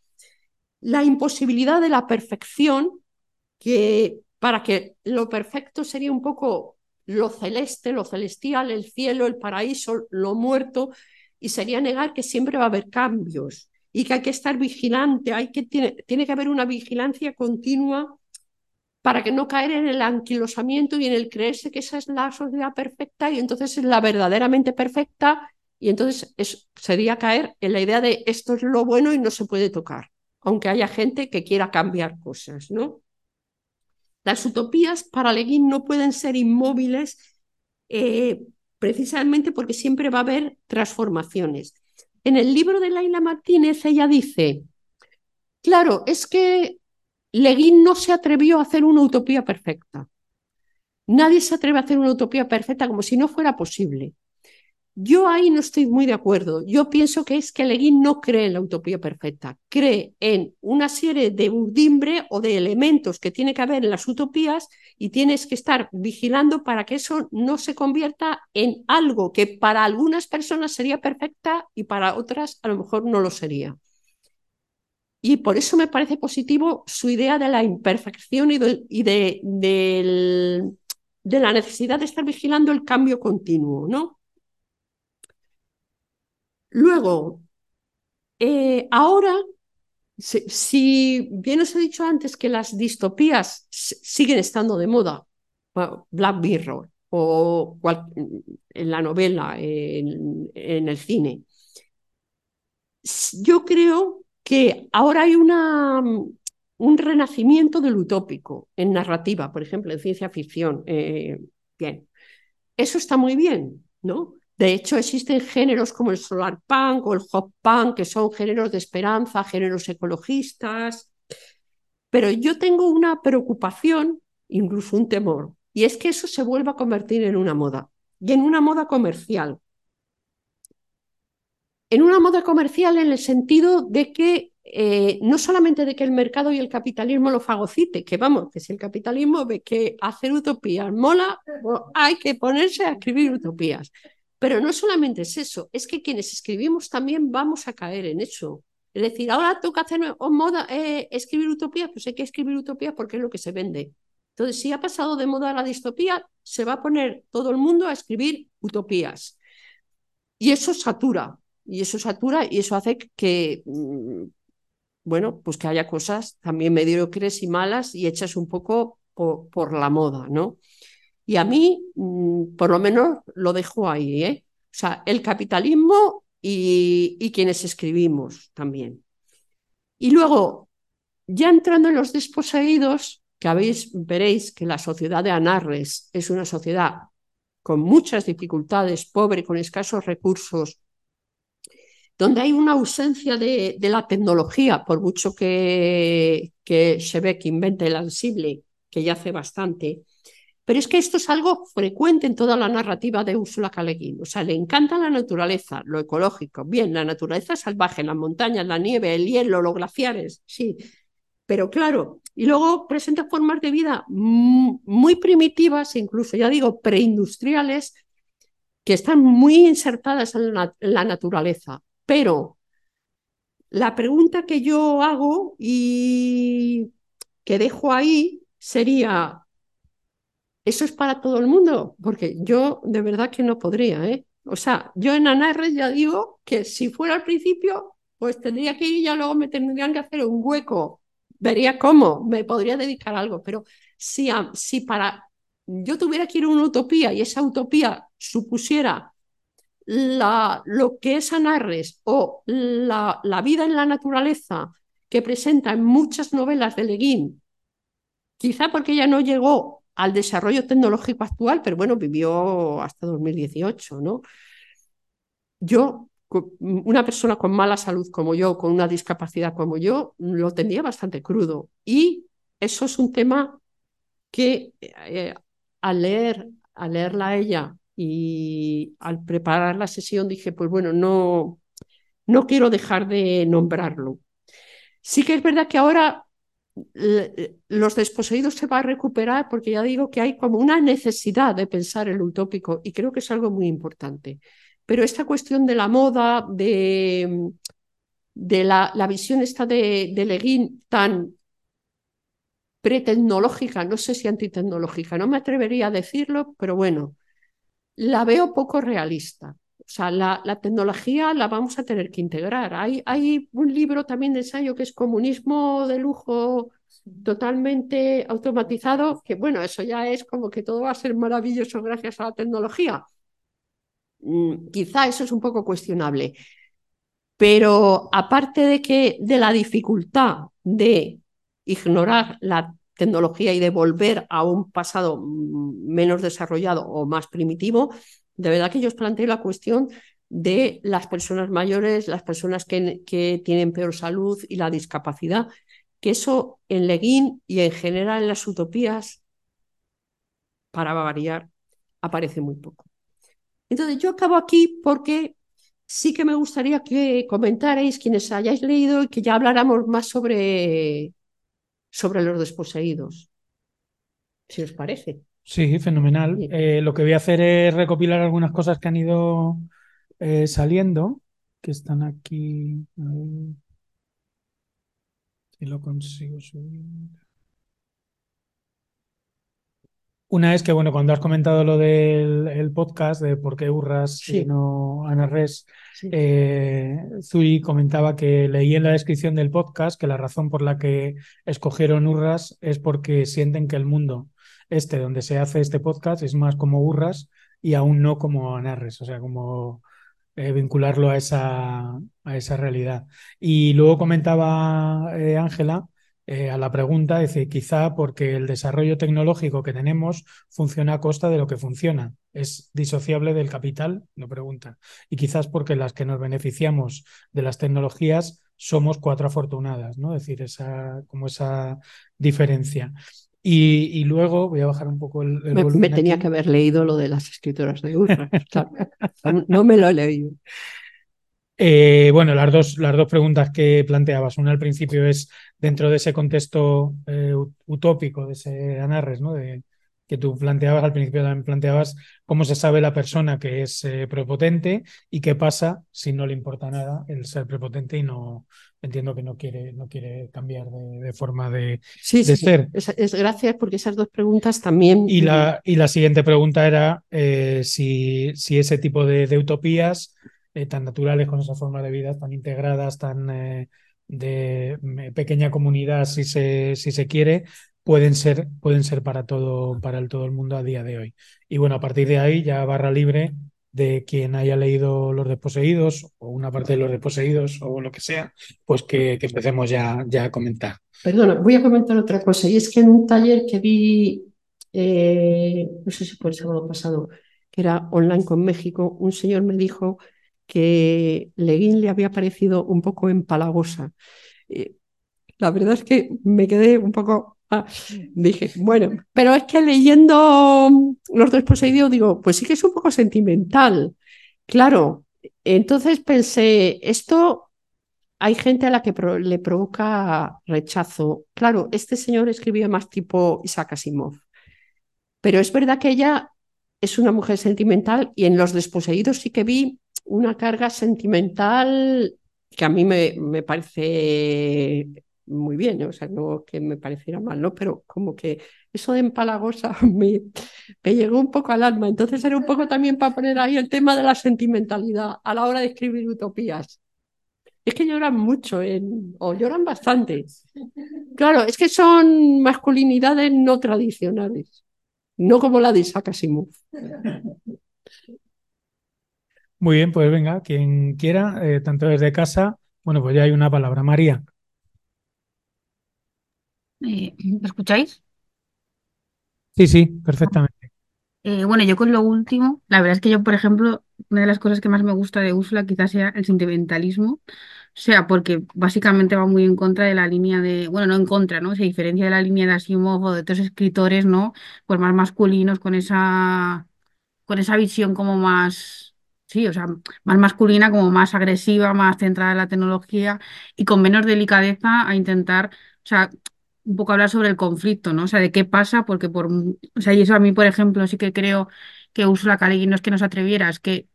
La imposibilidad de la perfección, que para que lo perfecto sería un poco lo celeste, lo celestial, el cielo, el paraíso, lo muerto, y sería negar que siempre va a haber cambios y que hay que estar vigilante, hay que, tiene, tiene que haber una vigilancia continua para que no caer en el anquilosamiento y en el creerse que esa es la sociedad perfecta y entonces es la verdaderamente perfecta y entonces sería caer en la idea de esto es lo bueno y no se puede tocar, aunque haya gente que quiera cambiar cosas, ¿no? Las utopías para Leguín no pueden ser inmóviles eh, precisamente porque siempre va a haber transformaciones. En el libro de Laila Martínez ella dice, claro, es que Leguín no se atrevió a hacer una utopía perfecta. Nadie se atreve a hacer una utopía perfecta como si no fuera posible. Yo ahí no estoy muy de acuerdo. Yo pienso que es que Leguín no cree en la utopía perfecta, cree en una serie de urdimbre o de elementos que tiene que haber en las utopías y tienes que estar vigilando para que eso no se convierta en algo que para algunas personas sería perfecta y para otras a lo mejor no lo sería. Y por eso me parece positivo su idea de la imperfección y, de, de la necesidad de estar vigilando el cambio continuo, ¿no? Luego, eh, ahora, si, bien os he dicho antes que las distopías siguen estando de moda, Black Mirror o en la novela, en, el cine, yo creo que ahora hay una, un renacimiento del utópico en narrativa, por ejemplo, en ciencia ficción. Eh, bien, eso está muy bien, ¿no? De hecho, existen géneros como el solar punk o el hop punk, que son géneros de esperanza, géneros ecologistas. Pero yo tengo una preocupación, incluso un temor, y es que eso se vuelva a convertir en una moda, y en una moda comercial. En una moda comercial en el sentido de que eh, no solamente de que el mercado y el capitalismo lo fagocite, que vamos, que si el capitalismo ve que hacer utopías mola, pues hay que ponerse a escribir utopías. Pero no solamente es eso, es que quienes escribimos también vamos a caer en eso. Es decir, ahora toca hacer moda, eh, escribir utopía, pues hay que escribir utopía porque es lo que se vende. Entonces, si ha pasado de moda la distopía, se va a poner todo el mundo a escribir utopías. Y eso satura, y eso satura, y eso hace que, mm, bueno, pues que haya cosas también mediocres y malas y hechas un poco por la moda, ¿no? Y a mí, mm, por lo menos, lo dejo ahí, ¿eh? O sea, el capitalismo y, y quienes escribimos también. Y luego, ya entrando en los desposeídos, que habéis, veréis que la sociedad de Anarres es una sociedad con muchas dificultades, pobre, con escasos recursos, donde hay una ausencia de, de la tecnología, por mucho que, que que invente el ansible, que ya hace bastante, pero es que esto es algo frecuente en toda la narrativa de Úrsula K. O sea, le encanta la naturaleza, lo ecológico. Bien, la naturaleza salvaje, las montañas, la nieve, el hielo, los glaciares, sí. Pero claro, y luego presenta formas de vida muy primitivas, incluso, ya digo, preindustriales, que están muy insertadas en la, en la naturaleza. Pero la pregunta que yo hago y que dejo ahí sería, ¿Eso es para todo el mundo? Porque yo de verdad que no podría, ¿eh? O sea, yo en Anarres ya digo que si fuera al principio, pues tendría que ir y ya luego me tendrían que hacer un hueco. Vería cómo, me podría dedicar a algo, pero si, si para yo tuviera que ir a una utopía y esa utopía supusiera la, lo que es Anarres o la, la vida en la naturaleza que presenta en muchas novelas de Leguín, quizá porque ella no llegó al desarrollo tecnológico actual, pero bueno, vivió hasta 2018, ¿no? Yo, una persona con mala salud como yo, con una discapacidad como yo, lo tendría bastante crudo. Y eso es un tema que eh, al, leer, al leerla a ella y al preparar la sesión dije, pues bueno, no, no quiero dejar de nombrarlo. Sí que es verdad que ahora los desposeídos se va a recuperar porque ya digo que hay como una necesidad de pensar el utópico y creo que es algo muy importante. Pero esta cuestión de la moda, de, de la, la visión esta de, de Leguín tan pretecnológica, no sé si antitecnológica, no me atrevería a decirlo, pero bueno, la veo poco realista. O sea, la, la, tecnología la vamos a tener que integrar. Hay, hay un libro también de ensayo que es Comunismo de lujo totalmente automatizado, que bueno, eso ya es como que todo va a ser maravilloso gracias a la tecnología. Mm, quizá eso es un poco cuestionable. Pero aparte de que de la dificultad de ignorar la tecnología y de volver a un pasado mm, menos desarrollado o más primitivo, de verdad que yo os planteo la cuestión de las personas mayores, las personas que, tienen peor salud y la discapacidad, que eso en Leguín y en general en las utopías, para variar, aparece muy poco. Entonces yo acabo aquí porque sí que me gustaría que comentarais quienes hayáis leído y que ya habláramos más sobre, sobre los desposeídos, si os parece. Sí, fenomenal. Eh, lo que voy a hacer es recopilar algunas cosas que han ido eh, saliendo, que están aquí. si lo consigo subir. Una es que, bueno, cuando has comentado lo del podcast, de por qué Urras y no Ana Res, eh, Zui comentaba que leí en la descripción del podcast que la razón por la que escogieron Urras es porque sienten que el mundo este donde se hace este podcast es más como burras y aún no como anarres, o sea, como eh, vincularlo a esa, a esa realidad. Y luego comentaba eh, Ángela eh, a la pregunta, dice, quizá porque el desarrollo tecnológico que tenemos funciona a costa de lo que funciona, es disociable del capital, no pregunta. Y quizás porque las que nos beneficiamos de las tecnologías somos cuatro afortunadas, ¿no? Es decir, esa, como esa diferencia. Y, luego voy a bajar un poco el, me, me, tenía que haber leído lo de las escritoras de Urra. no me lo he leído. Eh, bueno, las dos, las dos preguntas que planteabas. Una al principio es dentro de ese contexto eh, utópico, de ese Anarres, ¿no? De, que tú planteabas al principio también planteabas cómo se sabe la persona que es eh, prepotente y qué pasa si no le importa nada el ser prepotente y no entiendo que no quiere no quiere cambiar de, forma de, sí, de sí, ser. Es, gracias porque esas dos preguntas también. Y la, y la siguiente pregunta era eh, si, si ese tipo de, utopías eh, tan naturales con esa forma de vida, tan integradas, tan de pequeña comunidad, si se, si se quiere, pueden ser, pueden ser para todo, para el, todo el mundo a día de hoy. Y bueno, a partir de ahí ya barra libre de quien haya leído Los Desposeídos o una parte de Los Desposeídos o lo que sea, pues que, empecemos ya, ya a comentar. Perdona, voy a comentar otra cosa. Y es que en un taller que vi, eh, no sé si fue el sábado pasado, que era online con México, un señor me dijo que Leguín le había parecido un poco empalagosa. Eh, la verdad es que me quedé un poco dije, bueno, pero es que leyendo Los Desposeídos digo, pues sí que es un poco sentimental. Claro, entonces pensé, esto hay gente a la que le provoca rechazo. Claro, este señor escribía más tipo Isaac Asimov, pero es verdad que ella es una mujer sentimental y en Los Desposeídos sí que vi una carga sentimental que a mí me, me parece muy bien, o sea, no que me pareciera mal, ¿no? Pero como que eso de empalagosa me, me llegó un poco al alma. Entonces era un poco también para poner ahí el tema de la sentimentalidad a la hora de escribir utopías. Es que lloran mucho, o lloran bastante. Claro, es que son masculinidades no tradicionales, no como la de Isaac. Muy bien, pues venga, quien quiera, eh, tanto desde casa, bueno, pues ya hay una palabra. María. Eh, ¿Me escucháis? Sí, sí, perfectamente. Eh, bueno, yo con lo último, la verdad es que yo, por ejemplo, una de las cosas que más me gusta de Úrsula quizás sea el sentimentalismo, o sea, porque básicamente va muy en contra de la línea de, bueno, no en contra, ¿no? Se diferencia de la línea de Asimov o de otros escritores, ¿no? Pues más masculinos con esa con esa visión como más, sí, o sea, más masculina, como más agresiva, más centrada en la tecnología y con menos delicadeza a intentar, o sea, un poco hablar sobre el conflicto, ¿no? O sea, de qué pasa, porque por, o sea, y eso a mí, por ejemplo, sí que creo que Ursula K. no es que nos atreviera, es que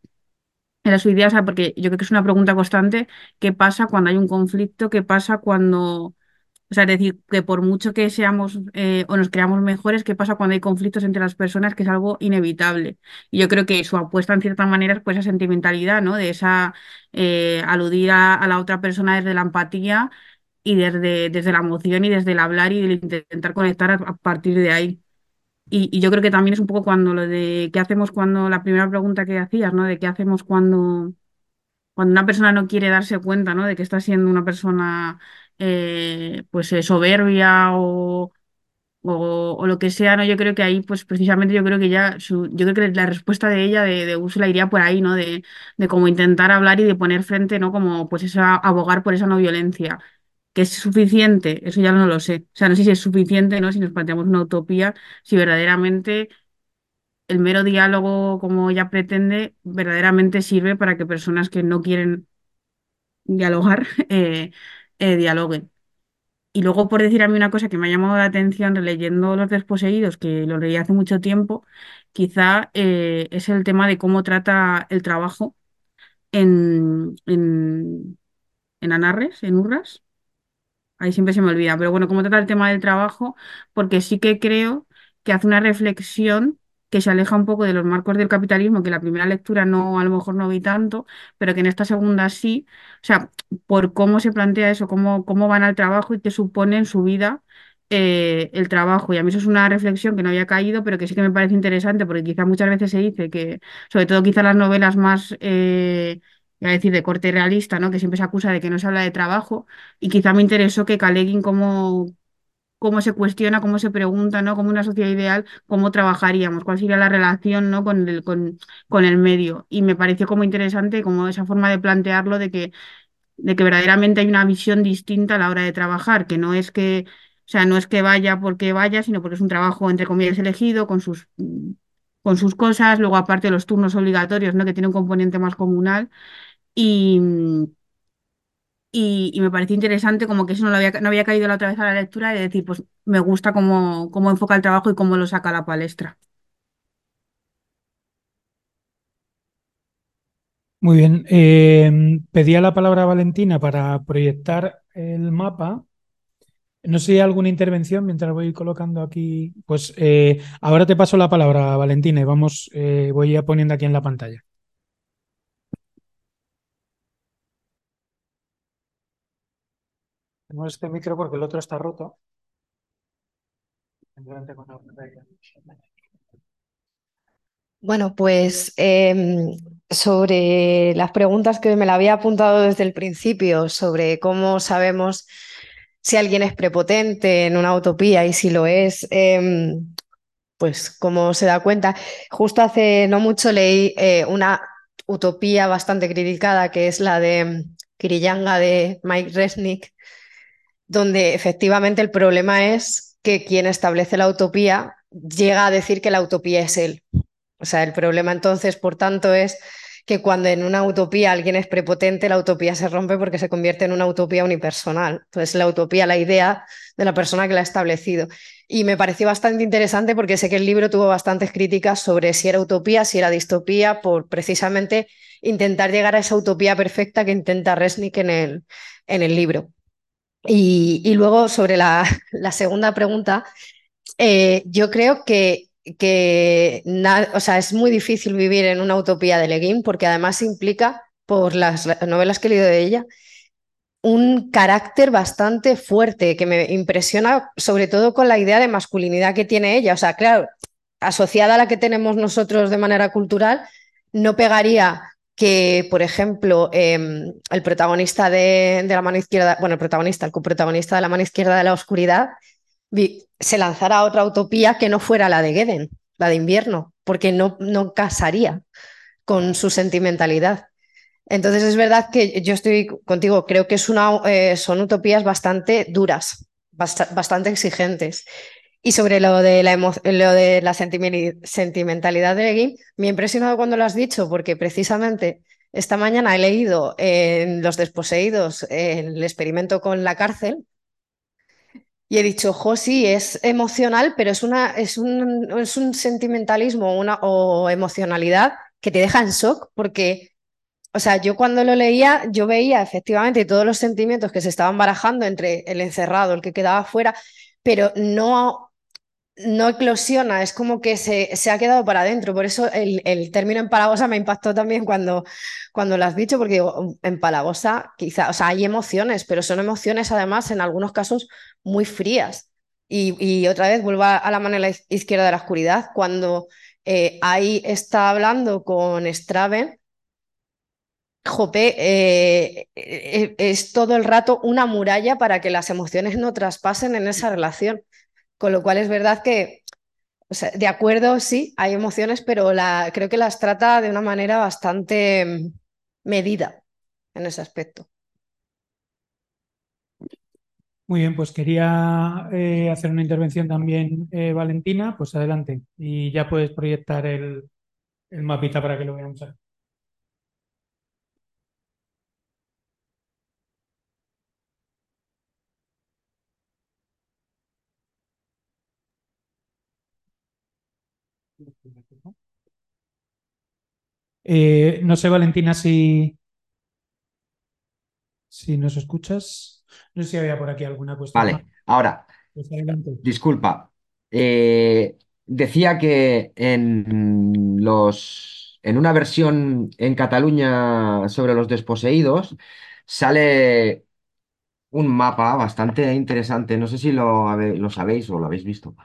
era su idea, o sea, porque yo creo que es una pregunta constante, ¿qué pasa cuando hay un conflicto? ¿Qué pasa cuando o sea, es decir, que por mucho que seamos eh, o nos creamos mejores, ¿qué pasa cuando hay conflictos entre las personas? Que es algo inevitable. Y yo creo que su apuesta, en cierta manera, es pues esa sentimentalidad, ¿no? De esa eh, aludir a, la otra persona desde la empatía y desde, desde la emoción y desde el hablar y el intentar conectar a, partir de ahí. Y, y, yo creo que también es un poco cuando lo de qué hacemos cuando, la primera pregunta que hacías, ¿no? De qué hacemos cuando, cuando una persona no quiere darse cuenta, ¿no? De que está siendo una persona eh, pues eh, soberbia o, o, lo que sea, ¿no? Yo creo que ahí, pues precisamente yo creo que ya, su, yo creo que la respuesta de ella, de, de Úrsula, iría por ahí, ¿no? De, de como intentar hablar y de poner frente, ¿no? Como pues esa, abogar por esa no violencia. ¿Que es suficiente? Eso ya no lo sé. O sea, no sé si es suficiente, ¿no? Si nos planteamos una utopía, si verdaderamente el mero diálogo, como ella pretende, verdaderamente sirve para que personas que no quieren dialogar eh, eh, dialoguen. Y luego, por decir a mí una cosa que me ha llamado la atención releyendo Los Desposeídos, que lo leí hace mucho tiempo, quizá eh, es el tema de cómo trata el trabajo en, en, en Anarres, en Urras. Ahí siempre se me olvida, pero bueno, cómo trata el tema del trabajo, porque sí que creo que hace una reflexión que se aleja un poco de los marcos del capitalismo, que la primera lectura no, a lo mejor no vi tanto, pero que en esta segunda sí, o sea, por cómo se plantea eso, cómo, cómo van al trabajo y qué supone en su vida eh, el trabajo. Y a mí eso es una reflexión que no había caído, pero que sí que me parece interesante, porque quizá muchas veces se dice que, sobre todo quizá las novelas más... Eh, a decir, de corte realista, ¿no? Que siempre se acusa de que no se habla de trabajo, y quizá me interesó que Caleguin como, cómo se cuestiona, cómo se pregunta, ¿no? Como una sociedad ideal, cómo trabajaríamos, cuál sería la relación, ¿no? Con el, con, con el medio. Y me pareció como interesante como esa forma de plantearlo de que, de que verdaderamente hay una visión distinta a la hora de trabajar, que no es que, o sea, no es que vaya porque vaya, sino porque es un trabajo, entre comillas, elegido, con sus, con sus cosas, luego aparte los turnos obligatorios, ¿no? Que tiene un componente más comunal. Y, y, me pareció interesante como que eso no, lo había, no había caído la otra vez a la lectura y decir, pues me gusta cómo, cómo enfoca el trabajo y cómo lo saca a la palestra. Muy bien. Eh, pedía la palabra a Valentina para proyectar el mapa. No sé si hay alguna intervención mientras voy colocando aquí. Pues eh, ahora te paso la palabra, Valentina, y vamos, eh, voy a poniendo aquí en la pantalla. Tenemos este micro porque el otro está roto. Bueno, pues em, sobre las preguntas que me la había apuntado desde el principio, sobre cómo sabemos si alguien es prepotente en una utopía y si lo es, em, pues cómo se da cuenta. Justo hace no mucho leí eh, una utopía bastante criticada que es la de Kiriyanga de Mike Resnick, donde efectivamente el problema es que quien establece la utopía llega a decir que la utopía es él. O sea, el problema entonces, por tanto, es que cuando en una utopía alguien es prepotente, la utopía se rompe porque se convierte en una utopía unipersonal. Entonces, la utopía, la idea de la persona que la ha establecido. Y me pareció bastante interesante porque sé que el libro tuvo bastantes críticas sobre si era utopía, si era distopía, por precisamente intentar llegar a esa utopía perfecta que intenta Resnick en el, en el libro. Y, luego sobre la, segunda pregunta, eh, yo creo que, o sea, es muy difícil vivir en una utopía de Leguín porque además implica, por las novelas que he leído de ella, un carácter bastante fuerte que me impresiona sobre todo con la idea de masculinidad que tiene ella. O sea, claro, asociada a la que tenemos nosotros de manera cultural, no pegaría que, por ejemplo, em, el protagonista de, la mano izquierda, bueno, el protagonista, el coprotagonista de la mano izquierda de la oscuridad, se lanzara a otra utopía que no fuera la de Geden, la de invierno, porque no, no casaría con su sentimentalidad. Entonces es verdad que yo estoy contigo, creo que es una, eh, son utopías bastante duras, bastante exigentes. Y sobre lo de la, lo de la sentimentalidad de Egin, me ha impresionado cuando lo has dicho, porque precisamente esta mañana he leído en Los Desposeídos el experimento con la cárcel y he dicho, jo, sí, es emocional, pero es, una, es, un, es un sentimentalismo una, o emocionalidad que te deja en shock, porque o sea, yo cuando lo leía, yo veía efectivamente todos los sentimientos que se estaban barajando entre el encerrado, el que quedaba fuera, pero no, no eclosiona, es como que se, se ha quedado para adentro. Por eso el, el término empalagosa me impactó también cuando, cuando lo has dicho, porque digo, empalagosa, quizá, o sea, hay emociones, pero son emociones además en algunos casos muy frías. Y, otra vez vuelvo a, la mano iz- izquierda de la oscuridad, cuando eh, ahí está hablando con Straven Jope, eh, eh, es todo el rato una muralla para que las emociones no traspasen en esa relación. Con lo cual es verdad que, o sea, de acuerdo, sí, hay emociones, pero la, creo que las trata de una manera bastante mm, medida en ese aspecto. Muy bien, pues quería eh, hacer una intervención también, eh, Valentina, pues adelante. Y ya puedes proyectar el, el mapita para que lo veamos. Eh, no sé, Valentina, si, si nos escuchas. No sé si había por aquí alguna cuestión más. Vale, ahora, Pues disculpa. Eh, decía que en los, en una versión en Cataluña sobre los desposeídos sale un mapa bastante interesante. No sé si lo, habe- lo sabéis o lo habéis visto.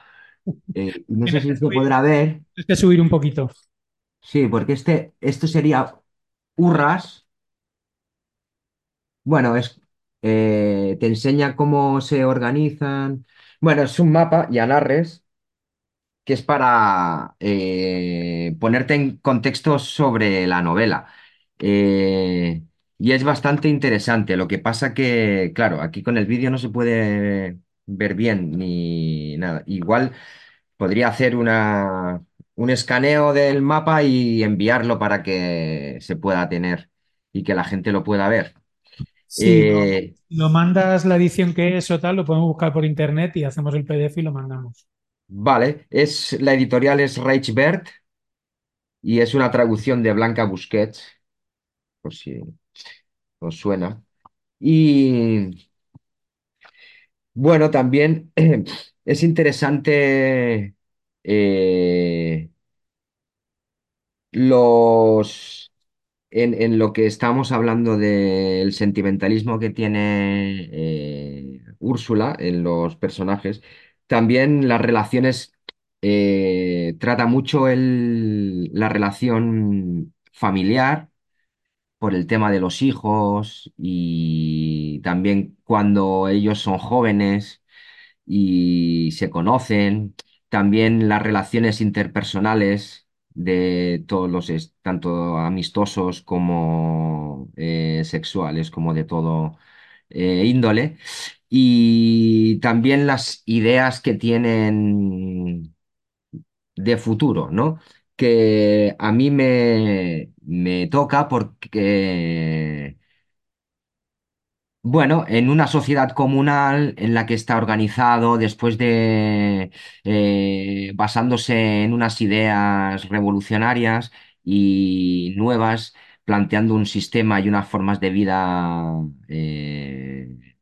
Eh, no sé si se podrá ver. tienes que subir un poquito. Sí, porque este, esto sería Urras. Bueno, es, eh, te enseña cómo se organizan. Bueno, es un mapa, Yanarres, que es para eh, ponerte en contexto sobre la novela. Eh, y es bastante interesante. Lo que pasa que, claro, aquí con el vídeo no se puede ver bien ni nada. Igual podría hacer una, un escaneo del mapa y enviarlo para que se pueda tener y que la gente lo pueda ver. Si lo, Eh, lo mandas la edición que es o tal, lo podemos buscar por internet y hacemos el PDF y lo mandamos. vale, es, la editorial es Reichberg y es una traducción de Blanca Busquets, por si os suena. Y bueno, también es interesante eh, los en, en lo que estamos hablando del sentimentalismo que tiene eh, Úrsula en los personajes, también las relaciones, eh, trata mucho el- la relación familiar por el tema de los hijos y también cuando ellos son jóvenes y se conocen, también las relaciones interpersonales de todos los, es- tanto amistosos como eh, sexuales, como de todo eh, índole, y también las ideas que tienen de futuro, ¿no? Que a mí me, me toca porque bueno, en una sociedad comunal en la que está organizado después de eh, basándose en unas ideas revolucionarias y nuevas, planteando un sistema y unas formas de vida eh,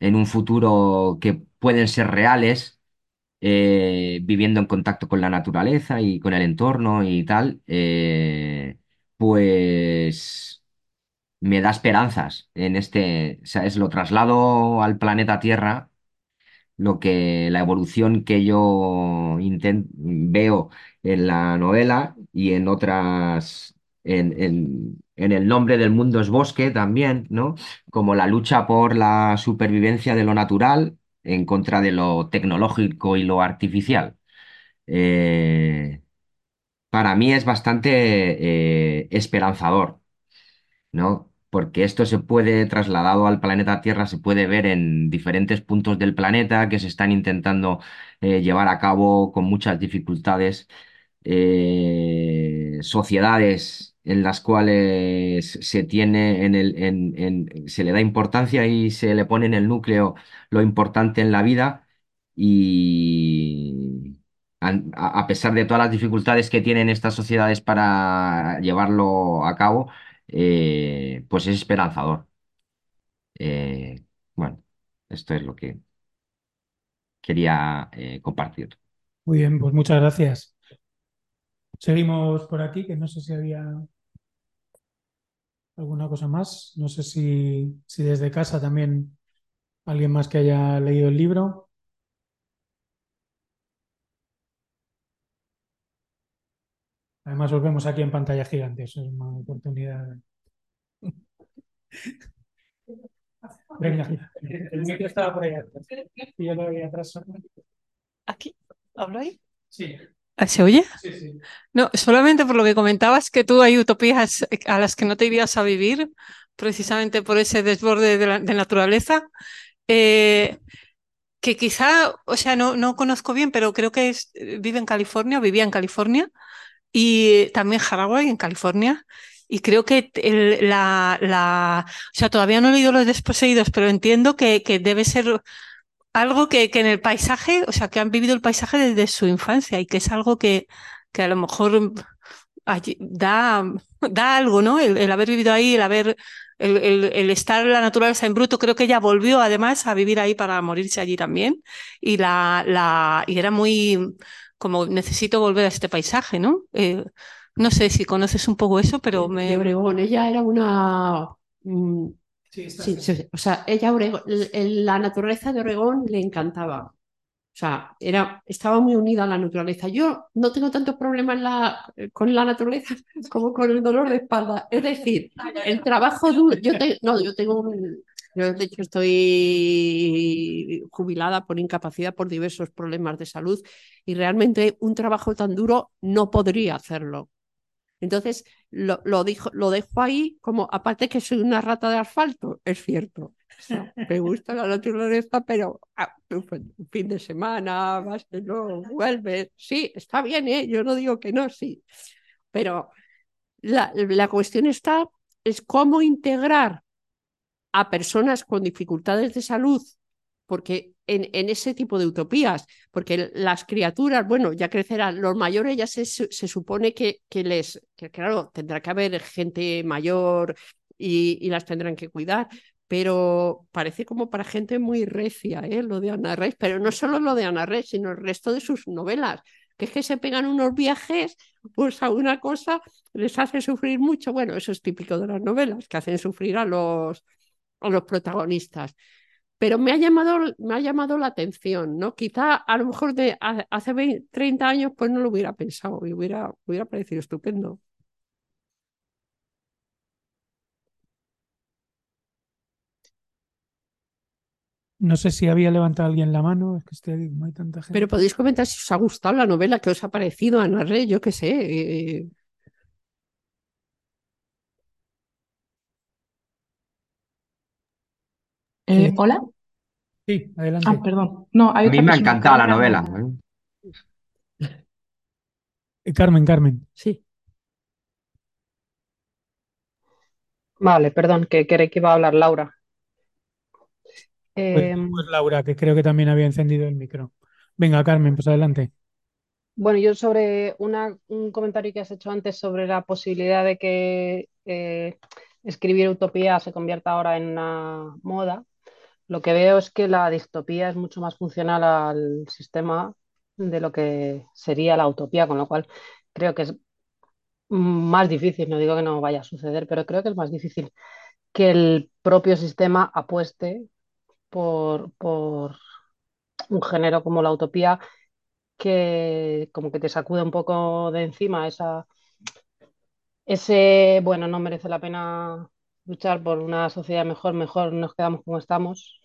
en un futuro que pueden ser reales, eh, viviendo en contacto con la naturaleza y con el entorno y tal, pues me da esperanzas en este, ¿sabes? Lo traslado al planeta Tierra, lo que la evolución que yo inten- veo en la novela y en otras, en, en, en El nombre del mundo es bosque también, ¿no? Como la lucha por la supervivencia de lo natural en contra de lo tecnológico y lo artificial. Eh, para mí es bastante eh, esperanzador, ¿no? Porque esto se puede, trasladado al planeta Tierra, se puede ver en diferentes puntos del planeta que se están intentando eh, llevar a cabo con muchas dificultades. eh, sociedades en las cuales se tiene en el, en- en- se le da importancia y se le pone en el núcleo lo importante en la vida y a pesar de todas las dificultades que tienen estas sociedades para llevarlo a cabo, eh, pues es esperanzador. Eh, bueno, esto es lo que quería eh, compartir. Muy bien, pues muchas gracias. Seguimos por aquí, que no sé si había alguna cosa más. No sé si, si desde casa también alguien más que haya leído el libro. Además, os vemos aquí en pantalla gigante, eso es una oportunidad. Venga, el micro estaba por ahí atrás. Y yo lo veía atrás. ¿Aquí? ¿Hablo ahí? Sí, Ah, ¿Se oye? sí, sí. No, solamente por lo que comentabas, que tú hay utopías a las que no te irías a vivir, precisamente por ese desborde de la de naturaleza, eh, que quizá, o sea, no, no conozco bien, pero creo que es- vive en California, vivía en California, y también Haraway en California. Y creo que la, la, o sea, todavía no he leído Los Desposeídos, pero entiendo que, que debe ser algo que, que en el paisaje, o sea, que han vivido el paisaje desde su infancia y que es algo que, que a lo mejor da, da algo, ¿no? El, haber vivido ahí, el haber, el, el- el estar en la naturaleza en bruto. Creo que ella volvió además a vivir ahí para morirse allí también. Y la, la, y era muy como necesito volver a este paisaje, ¿no? Eh, no sé si conoces un poco eso, pero de me. Obregón. Ella era una... mm, Sí, sí, sí, o sea, ella, l- la naturaleza de Oregón le encantaba. O sea, era, estaba muy unida a la naturaleza. Yo no tengo tantos problemas la- con la naturaleza como con el dolor de espalda. Es decir, el trabajo duro. Yo, te- no, yo tengo un. Yo, de hecho, estoy jubilada por incapacidad por diversos problemas de salud y realmente un trabajo tan duro no podría hacerlo. Entonces, lo, lo, dijo, lo dejo ahí como, aparte que soy una rata de asfalto, es cierto. Me gusta la naturaleza, pero ah, un fin- de semana, vas, no, vuelves. Sí, está bien, ¿eh? Yo no digo que no, sí. Pero la, la cuestión está, es cómo integrar a personas con dificultades de salud, porque en, ese tipo de utopías, porque las criaturas, bueno, ya crecerán, los mayores ya se, se supone que, que les, que claro, tendrá que haber gente mayor y, y las tendrán que cuidar, pero parece como para gente muy recia, ¿eh? Lo de Ana Reis, pero no solo lo de Ana Reis, sino el resto de sus novelas, que es que se pegan unos viajes, pues a una cosa les hace sufrir mucho, bueno, eso es típico de las novelas, que hacen sufrir a los, a los protagonistas pero me ha llamado, me ha llamado la atención, ¿no? Quizá a lo mejor de ha- hace 20, 30 años pues no lo hubiera pensado y hubiera, hubiera parecido estupendo. No sé si había levantado alguien la mano, es que estoy, no hay tanta gente. Pero podéis comentar si os ha gustado la novela, qué os ha parecido, Ana Rey, yo qué sé. eh, Sí. Eh, Hola. Sí, adelante. Ah, perdón. No, hay A mí me ha encantado la novela. ¿eh? Carmen, Carmen. sí. Vale, perdón, que creí que iba a hablar Laura. Pues, Eh, pues Laura, que creo que también había encendido el micro. Venga, Carmen, pues adelante. bueno, yo sobre una- un comentario que has hecho antes sobre la posibilidad de que eh, escribir utopía se convierta ahora en una moda, lo que veo es que la distopía es mucho más funcional al sistema de lo que sería la utopía, con lo cual creo que es más difícil, no digo que no vaya a suceder, pero creo que es más difícil que el propio sistema apueste por, un género como la utopía que como que te sacude un poco de encima esa, ese, bueno, no merece la pena luchar por una sociedad mejor, mejor nos quedamos como estamos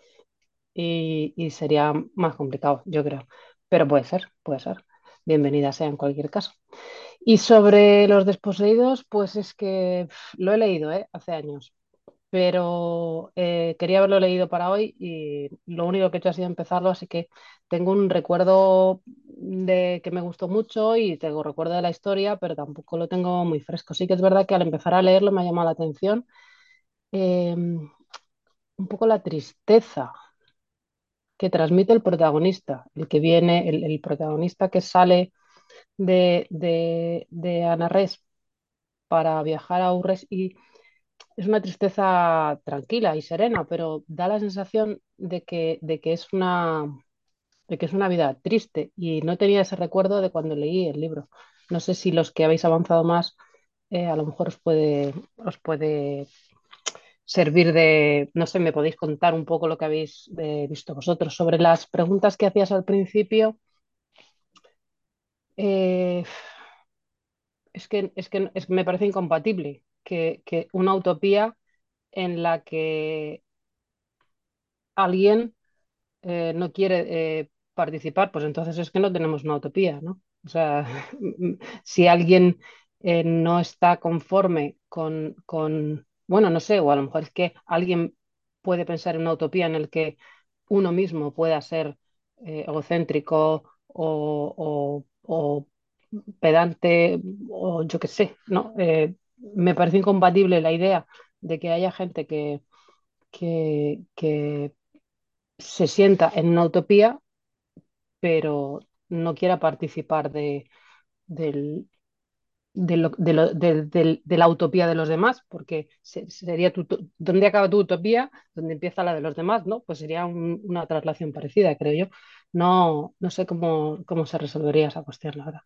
y, sería más complicado, yo creo. Pero puede ser, puede ser. Bienvenida sea en cualquier caso. Y sobre los desposeídos, pues es que lo he leído, ¿eh? Hace años. pero eh, quería haberlo leído para hoy y lo único que he hecho ha sido empezarlo, así que tengo un recuerdo de que me gustó mucho y tengo recuerdo de la historia, pero tampoco lo tengo muy fresco. Sí que es verdad que al empezar a leerlo me ha llamado la atención eh, un poco la tristeza que transmite el protagonista, el que viene, el, protagonista que sale de, de, de para viajar a Urres y es una tristeza tranquila y serena, pero da la sensación de que, de que es una, de que es una vida triste y no tenía ese recuerdo de cuando leí el libro. No sé si los que habéis avanzado más eh, a lo mejor os puede, os puede servir de, no sé, me podéis contar un poco lo que habéis eh, visto vosotros sobre las preguntas que hacías al principio. Eh, es que, es que, es que me parece incompatible que, que una utopía en la que alguien eh, no quiere participar, pues entonces es que no tenemos una utopía, ¿no? O sea, si alguien no está conforme con, con, bueno, no sé, o a lo mejor es que alguien puede pensar en una utopía en el que uno mismo pueda ser eh, egocéntrico o, pedante o yo qué sé, ¿no? Eh, me parece incompatible la idea de que haya gente que, que, que se sienta en una utopía, pero no quiera participar de, del- de, la utopía de los demás, porque se- sería tu, ¿dónde acaba tu utopía? ¿Dónde empieza la de los demás? ¿no? Pues sería un- una traslación parecida, creo yo. No, no sé cómo, cómo se resolvería esa cuestión, la verdad.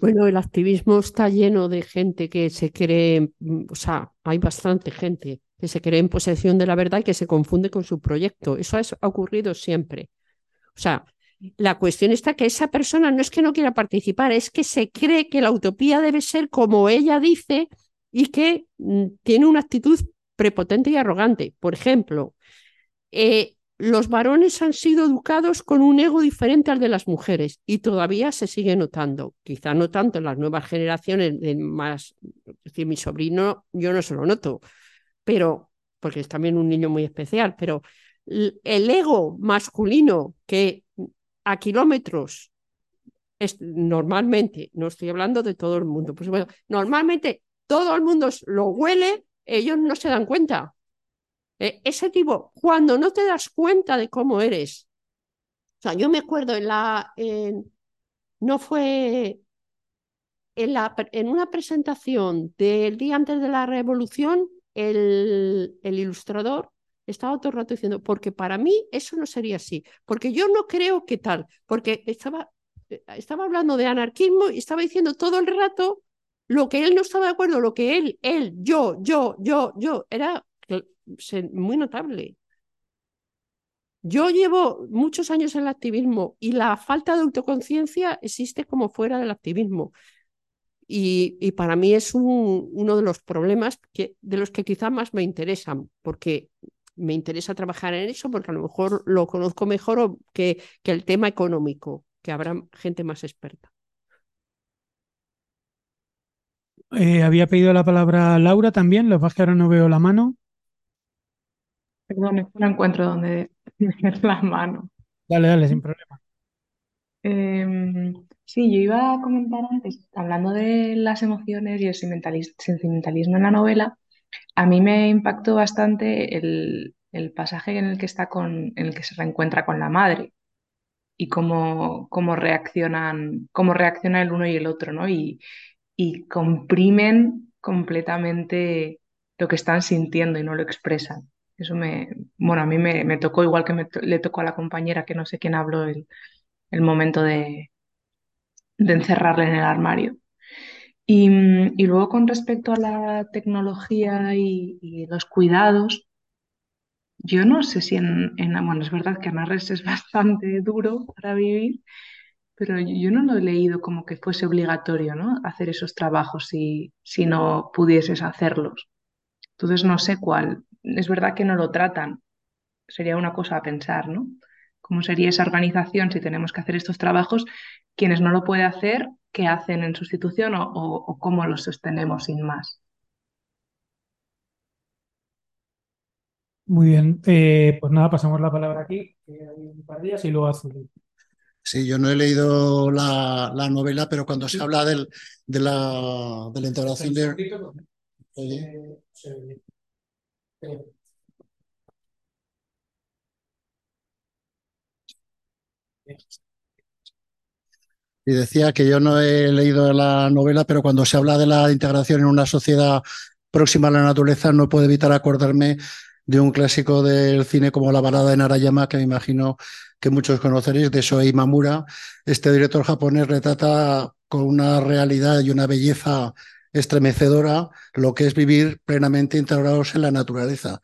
Bueno, el activismo está lleno de gente que se cree, o sea, hay bastante gente que se cree en posesión de la verdad y que se confunde con su proyecto. Eso ha ocurrido siempre. O sea, la cuestión está que esa persona no es que no quiera participar, es que se cree que la utopía debe ser como ella dice y que mm, tiene una actitud prepotente y arrogante. Por ejemplo, eh, los varones han sido educados con un ego diferente al de las mujeres y todavía se sigue notando, quizá no tanto en las nuevas generaciones más, es decir, mi sobrino yo no se lo noto, pero porque es también un niño muy especial, pero el ego masculino que a kilómetros es, normalmente, no estoy hablando de todo el mundo, pues bueno, normalmente todo el mundo lo huele, ellos no se dan cuenta. Eh, ese tipo, cuando no te das cuenta de cómo eres, o sea, yo me acuerdo en la, en- no fue en, la, en una presentación del día antes de la revolución, el, el ilustrador estaba todo el rato diciendo, porque para mí eso no sería así, porque yo no creo que tal, porque estaba, eh, estaba hablando de anarquismo y estaba diciendo todo el rato lo que él no estaba de acuerdo, lo que él, él, yo, yo, yo, yo, era muy notable. Yo llevo muchos años en el activismo y la falta de autoconciencia existe como fuera del activismo. Y, y para mí es un- uno de los problemas que, de los que quizá más me interesan, porque me interesa trabajar en eso, porque a lo mejor lo conozco mejor o que, que el tema económico, que habrá gente más experta. Eh, había pedido la palabra Laura también, lo que pasa es que ahora no veo la mano. Perdón, es que no encuentro dónde tener la mano. Dale, dale, sin problema. Em, sí, yo iba a comentar antes, hablando de las emociones y el sentimentalismo en la novela, a mí me impactó bastante el, el pasaje en el que está con, en el que se reencuentra con la madre y cómo, cómo reaccionan, cómo reacciona el uno y el otro, ¿no? Y, y comprimen completamente lo que están sintiendo y no lo expresan. Eso me, bueno, a mí me, me tocó igual que me le tocó a la compañera que no sé quién habló el, el momento de, de encerrarle en el armario. Y, mm, y luego con respecto a la tecnología y, los cuidados, yo no sé si en, en- bueno, es verdad que Anarres es bastante duro para vivir, pero yo no lo he leído como que fuese obligatorio, ¿no? Hacer esos trabajos si, si no pudieses hacerlos. Entonces no sé cuál. Es verdad que no lo tratan. Sería una cosa a pensar, ¿no? ¿Cómo sería esa organización si tenemos que hacer estos trabajos? Quienes no lo pueden hacer, qué hacen en sustitución o, cómo los sostenemos sin más. Muy bien, eh, pues nada, pasamos la palabra aquí, eh, un par de días y luego Azul. Sí, yo no he leído la, novela, pero cuando se habla del, de, la, de la integración de... Y decía que yo no he leído la novela, pero cuando se habla de la integración en una sociedad próxima a la naturaleza, no puedo evitar acordarme de un clásico del cine como La balada de Narayama, que me imagino que muchos conoceréis, de Shoei Mamura. Este director japonés retrata con una realidad y una belleza estremecedora lo que es vivir plenamente integrados en la naturaleza.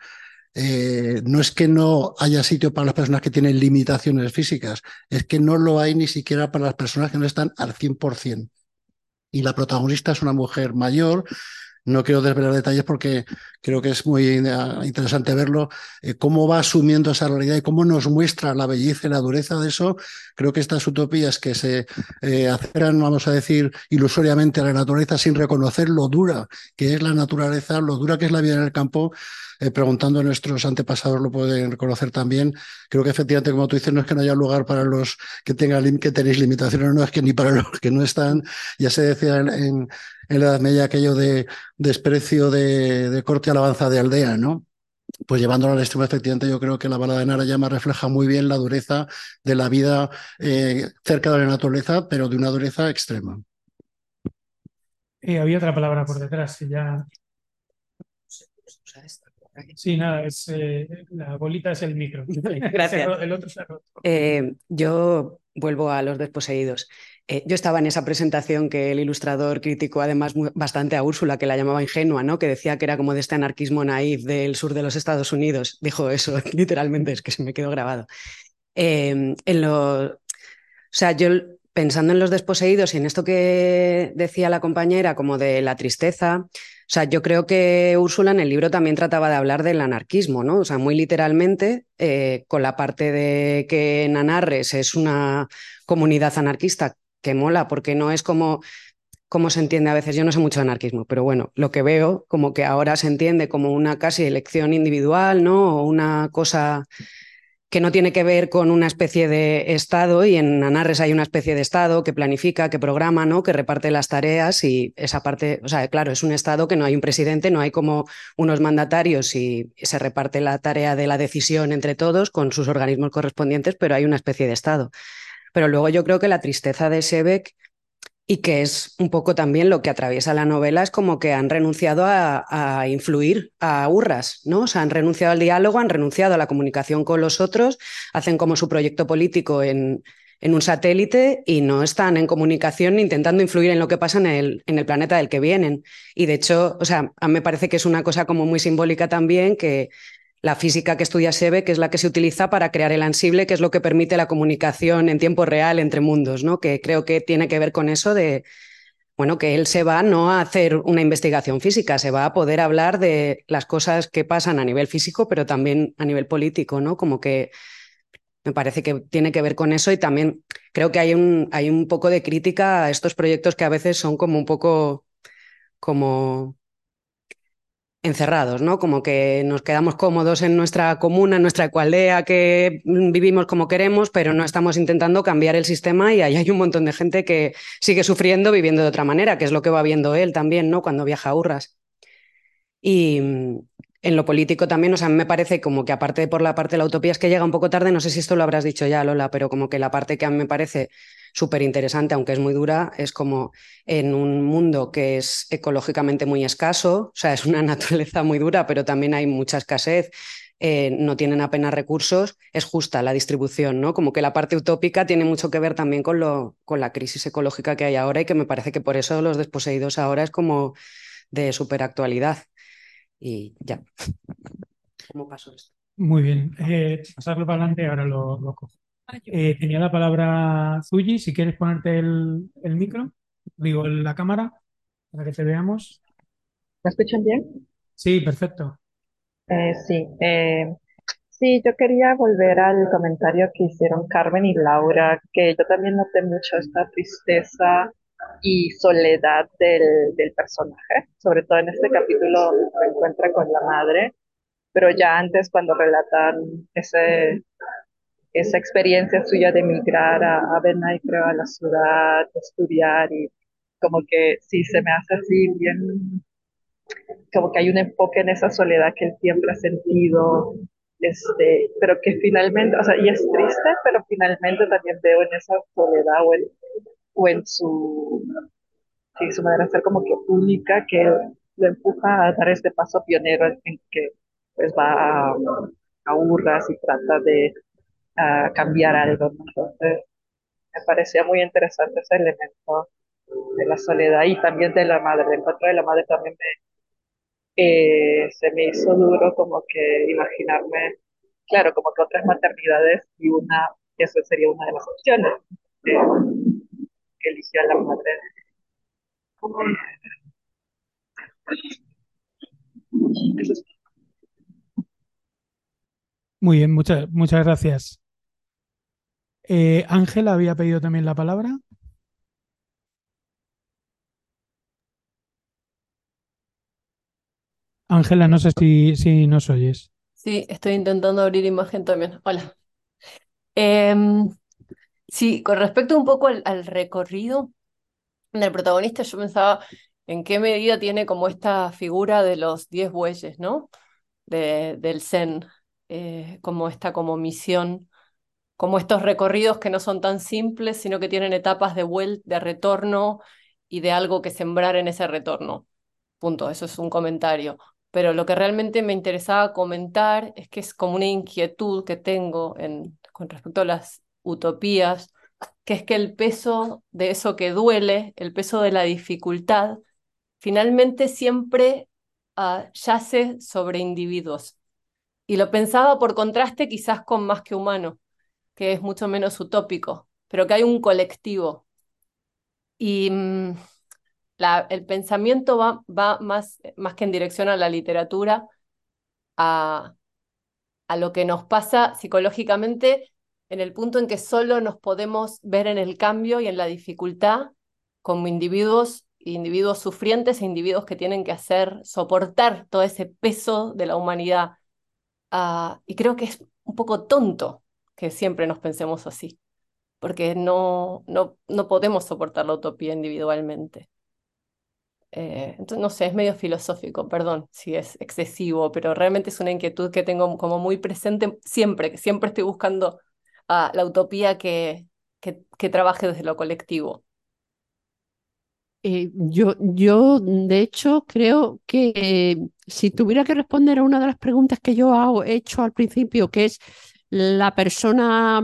Eh, no es que no haya sitio para las personas que tienen limitaciones físicas, es que no lo hay ni siquiera para las personas que no están al 100%. Y la protagonista es una mujer mayor, no quiero desvelar detalles porque creo que es muy eh, interesante verlo, eh, cómo va asumiendo esa realidad y cómo nos muestra la belleza y la dureza de eso. Creo que estas utopías que se eh, acercan, vamos a decir, ilusoriamente a la naturaleza sin reconocer lo dura que es la naturaleza, lo dura que es la vida en el campo, eh, preguntando a nuestros antepasados lo pueden reconocer también. Creo que efectivamente, como tú dices, no es que no haya lugar para los que tengan que tenéis limitaciones, no es que ni para los que no están. Ya se decía en, la Edad Media aquello de desprecio de, de corte alabanza de aldea, ¿no? pues llevándolo al extremo, efectivamente, yo creo que la balada de Narayama refleja muy bien la dureza de la vida eh, cerca de la naturaleza, pero de una dureza extrema. Eh, había otra palabra por detrás, y ya. Sí, nada, es, eh, la bolita es el micro. Gracias. El otro se ha roto. Eh, yo vuelvo a los desposeídos. Eh, yo estaba en esa presentación que el ilustrador criticó además muy, bastante a Úrsula, que la llamaba ingenua, ¿no? que decía que era como de este anarquismo naif del sur de los Estados Unidos. Dijo eso, literalmente, es que se me quedó grabado. en lo, o sea, yo pensando en los desposeídos y en esto que decía la compañera, como de la tristeza, sea, yo creo que Úrsula en el libro también trataba de hablar del anarquismo, ¿no? O sea, muy literalmente, eh, con la parte de que en Anarres es una comunidad anarquista que mola, porque no es como como se entiende a veces, yo no sé mucho de anarquismo, pero bueno, lo que veo como que ahora se entiende como una casi elección individual, ¿no? O una cosa que no tiene que ver con una especie de Estado, y en Anarres hay una especie de Estado que planifica, que programa, ¿no? que reparte las tareas y esa parte, o sea, claro, es un Estado que no hay un presidente, no hay como unos mandatarios y se reparte la tarea de la decisión entre todos con sus organismos correspondientes, pero hay una especie de Estado. Pero luego yo creo que la tristeza de Sebeck y que es un poco también lo que atraviesa la novela, es como que han renunciado a, influir a Urras, ¿no? O sea, han renunciado al diálogo, han renunciado a la comunicación con los otros, hacen como su proyecto político en, en un satélite y no están en comunicación intentando influir en lo que pasa en el, en el planeta del que vienen. Y de hecho, o sea, a mí me parece que es una cosa como muy simbólica también que la física que estudia SEBE, que es la que se utiliza para crear el ansible, que es lo que permite la comunicación en tiempo real entre mundos, ¿no? Que creo que tiene que ver con eso de, bueno, que él se va no a hacer una investigación física, se va a poder hablar de las cosas que pasan a nivel físico, pero también a nivel político, ¿no? Como que me parece que tiene que ver con eso y también creo que hay un, hay un poco de crítica a estos proyectos que a veces son como un poco como encerrados, ¿no? Como que nos quedamos cómodos en nuestra comuna, en nuestra ecualdea, que vivimos como queremos, pero no estamos intentando cambiar el sistema y ahí hay un montón de gente que sigue sufriendo viviendo de otra manera, que es lo que va viendo él también, ¿no? Cuando viaja a Urras. Y mm, en lo político también, o sea, me parece como que aparte por la parte de la utopía es que llega un poco tarde, no sé si esto lo habrás dicho ya, Lola, pero como que la parte que a mí me parece súper interesante, aunque es muy dura, es como en un mundo que es ecológicamente muy escaso, o sea, es una naturaleza muy dura, pero también hay mucha escasez, eh, no tienen apenas recursos, es justa la distribución, ¿no? Como que la parte utópica tiene mucho que ver también con, lo, con la crisis ecológica que hay ahora y que me parece que por eso los desposeídos ahora es como de súper actualidad. Y ya. ¿Cómo pasó esto? Muy bien. Eh, pasarlo para adelante, ahora lo, lo cojo. Eh, tenía la palabra Zuyi, si quieres ponerte el, el, micro, digo la cámara, para que te veamos. ¿Me escuchan bien? Sí, perfecto. Eh, sí, eh, sí, yo quería volver al comentario que hicieron Carmen y Laura, que yo también noté mucho esta tristeza y soledad del, del personaje, sobre todo en este capítulo donde se encuentra con la madre pero ya antes cuando relatan ese, esa experiencia suya de emigrar a, a Benay, creo, a la ciudad, de estudiar y como que sí se me hace así bien, como que hay un enfoque en esa soledad que él siempre ha sentido, este, pero que finalmente, o sea, y es triste, pero finalmente también veo en esa soledad o en, o en su, sí, su manera de ser como que única, que lo empuja a dar este paso pionero en, que pues va a, a Urras y trata de a cambiar algo. Entonces, me parecía muy interesante ese elemento de la soledad y también de la madre. El encuentro de la madre también me, eh, se me hizo duro como que imaginarme, claro, como que otras maternidades y una, eso sería una de las opciones que eligió la madre. Muy bien, muchas, muchas gracias. Eh, Ángela había pedido también la palabra. Ángela, no sé si, si nos oyes. Sí, estoy intentando abrir imagen también. Hola. Em, sí, con respecto un poco al, recorrido del protagonista, yo pensaba en qué medida tiene como esta figura de los diez bueyes, ¿no? De, del Zen, eh, como esta como misión, como estos recorridos que no son tan simples, sino que tienen etapas de vuelta, de retorno y de algo que sembrar en ese retorno. Punto, eso es un comentario. Pero lo que realmente me interesaba comentar es que es como una inquietud que tengo en, con respecto a las utopías, que es que el peso de eso que duele, el peso de la dificultad, finalmente siempre uh, yace sobre individuos. Y lo pensaba por contraste quizás con más que humano, que es mucho menos utópico, pero que hay un colectivo. Y la, el pensamiento va, va más, más que en dirección a la literatura, a, a lo que nos pasa psicológicamente en el punto en que solo nos podemos ver en el cambio y en la dificultad como individuos, individuos sufrientes e individuos que tienen que hacer, soportar todo ese peso de la humanidad. Uh, y creo que es un poco tonto que siempre nos pensemos así, porque no, no, no podemos soportar la utopía individualmente. Eh, entonces, no sé, es medio filosófico, perdón si es excesivo, pero realmente es una inquietud que tengo como muy presente siempre, que siempre estoy buscando la utopía que, que, trabaje desde lo colectivo. Eh, yo, yo, de hecho, creo que eh, si tuviera que responder a una de las preguntas que yo he hecho al principio, que es la persona,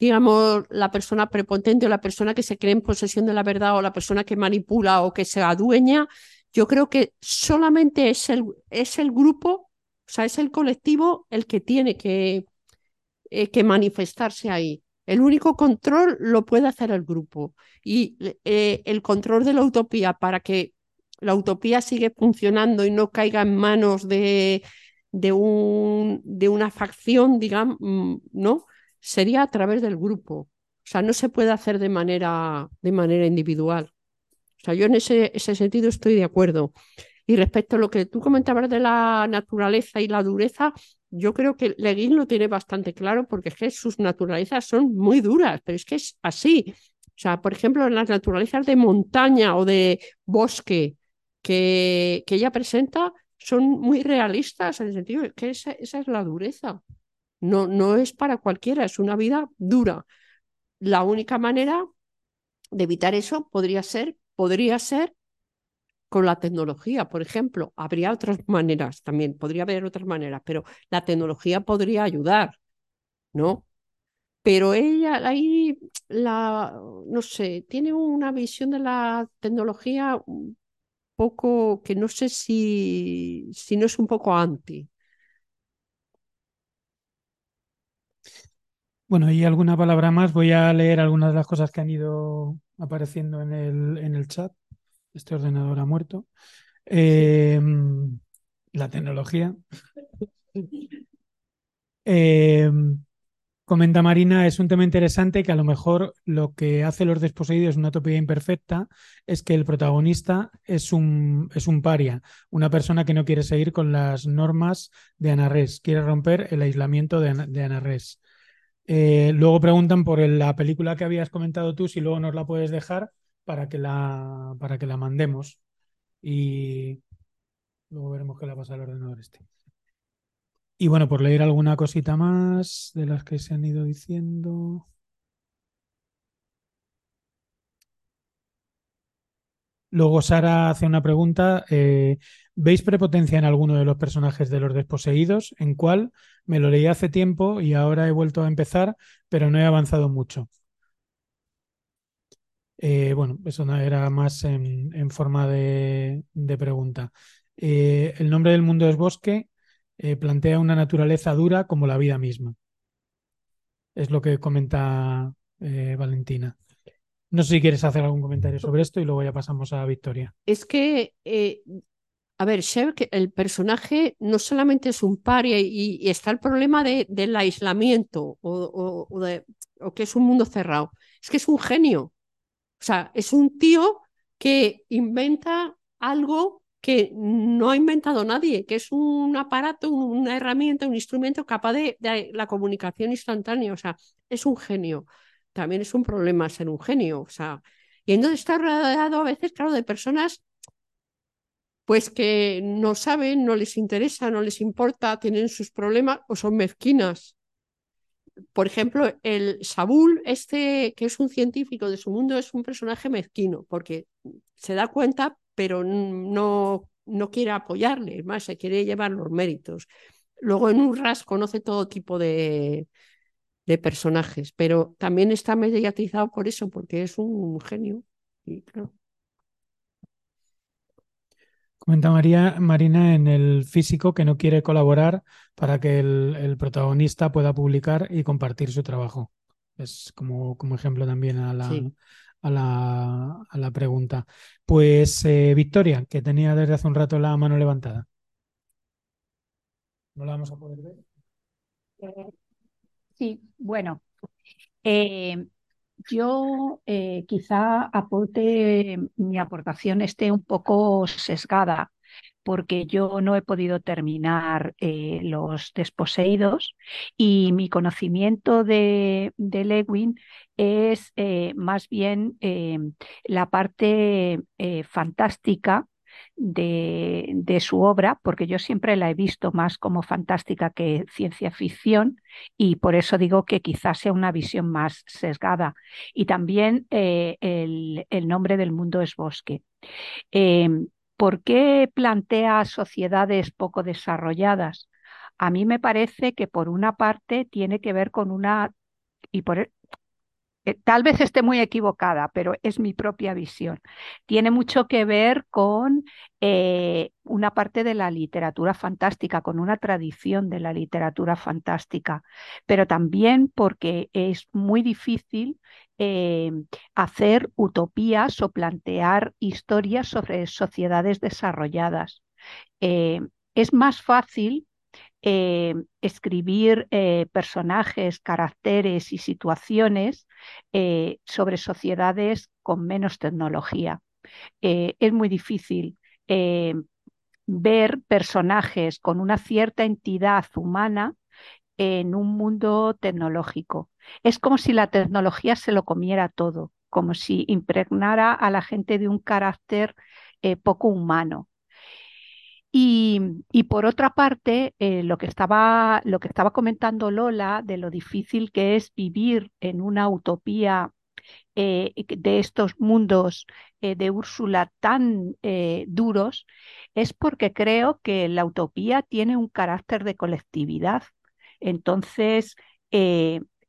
digamos, la persona prepotente o la persona que se cree en posesión de la verdad o la persona que manipula o que se adueña, yo creo que solamente es el, es el grupo, o sea, es el colectivo el que tiene que, eh, que manifestarse ahí. El único control lo puede hacer el grupo y eh, el control de la utopía para que la utopía siga funcionando y no caiga en manos de, de, un, de una facción, digamos, mm, ¿no? Sería a través del grupo. O sea, no se puede hacer de manera, de manera individual. O sea, yo en ese, ese sentido estoy de acuerdo. Y respecto a lo que tú comentabas de la naturaleza y la dureza, yo creo que Leguín lo tiene bastante claro porque es que sus naturalezas son muy duras, pero es que es así. O sea, por ejemplo, en las naturalezas de montaña o de bosque que, que ella presenta son muy realistas en el sentido de que esa, esa es la dureza. No, no es para cualquiera, es una vida dura. La única manera de evitar eso podría ser, podría ser con la tecnología, por ejemplo. Habría otras maneras también, podría haber otras maneras, pero la tecnología podría ayudar, ¿no? Pero ella ahí, la, no sé, tiene una visión de la tecnología poco que no sé si, si no es un poco anti. Bueno, y alguna palabra más. Voy a leer algunas de las cosas que han ido apareciendo en el, en el chat. Este ordenador ha muerto. Eh, la tecnología. Eh, Comenta Marina, es un tema interesante que a lo mejor lo que hace Los Desposeídos, una utopía imperfecta, es que el protagonista es un, es un paria, una persona que no quiere seguir con las normas de Anarres, quiere romper el aislamiento de, de Anarres. Eh, luego preguntan por la película que habías comentado tú, si luego nos la puedes dejar para que la, para que la mandemos. Y luego veremos qué le pasa al ordenador este. Y bueno, por leer alguna cosita más de las que se han ido diciendo. Luego Sara hace una pregunta. eh, ¿veis prepotencia en alguno de los personajes de los desposeídos? ¿En cuál? Me lo leí hace tiempo y ahora he vuelto a empezar, pero no he avanzado mucho. Eh, bueno, eso era más en, forma de, de pregunta. Eh, el nombre del mundo es bosque. Eh, plantea una naturaleza dura como la vida misma. Es lo que comenta eh, Valentina. No sé si quieres hacer algún comentario sobre esto y luego ya pasamos a Victoria. Es que, eh, a ver, Shep, el personaje no solamente es un paria y, está el problema de, del aislamiento o- o de- o que es un mundo cerrado. Es que es un genio. O sea, es un tío que inventa algo que no ha inventado nadie, que es un aparato, un- una herramienta, un instrumento capaz de, la comunicación instantánea. O sea, es un genio. También es un problema ser un genio. O sea, y entonces está rodeado a veces, claro, de personas pues que no saben, no les interesa, no les importa, tienen sus problemas o son mezquinas. Por ejemplo, el Saúl, este que es un científico de su mundo, es un personaje mezquino, porque se da cuenta, pero no, no quiere apoyarle, es más, se quiere llevar los méritos. Luego en Urras conoce todo tipo de, de personajes, pero también está mediatizado por eso, porque es un genio. Y claro, Comenta María, Marina en el físico que no quiere colaborar para que el, el protagonista pueda publicar y compartir su trabajo. Es como, como ejemplo también a la, Sí. A la, a la pregunta. Pues eh, Victoria, que tenía desde hace un rato la mano levantada. No la vamos a poder ver. Eh, Sí, bueno, eh, yo quizá aporte, mi aportación esté un poco sesgada, porque yo no he podido terminar eh, los desposeídos y mi conocimiento de, Lewin es eh, más bien eh, la parte fantástica de, su obra, porque yo siempre la he visto más como fantástica que ciencia ficción y por eso digo que quizás sea una visión más sesgada. Y también el, nombre del mundo es bosque. Eh, ¿por qué plantea sociedades poco desarrolladas? A mí me parece que por una parte tiene que ver con una, y por, eh, tal vez esté muy equivocada, pero es mi propia visión. Tiene mucho que ver con eh, una parte de la literatura fantástica, con una tradición de la literatura fantástica, pero también porque es muy difícil eh, hacer utopías o plantear historias sobre sociedades desarrolladas. Es más fácil eh, escribir eh, personajes, caracteres y situaciones eh, sobre sociedades con menos tecnología. Es muy difícil ver personajes con una cierta entidad humana en un mundo tecnológico. Es como si la tecnología se lo comiera todo, como si impregnara a la gente de un carácter poco humano. Y, por otra parte, eh, lo que estaba, lo que estaba comentando Lola de lo difícil que es vivir en una utopía eh, de estos mundos eh, de Úrsula tan duros, es porque creo que la utopía tiene un carácter de colectividad. Entonces,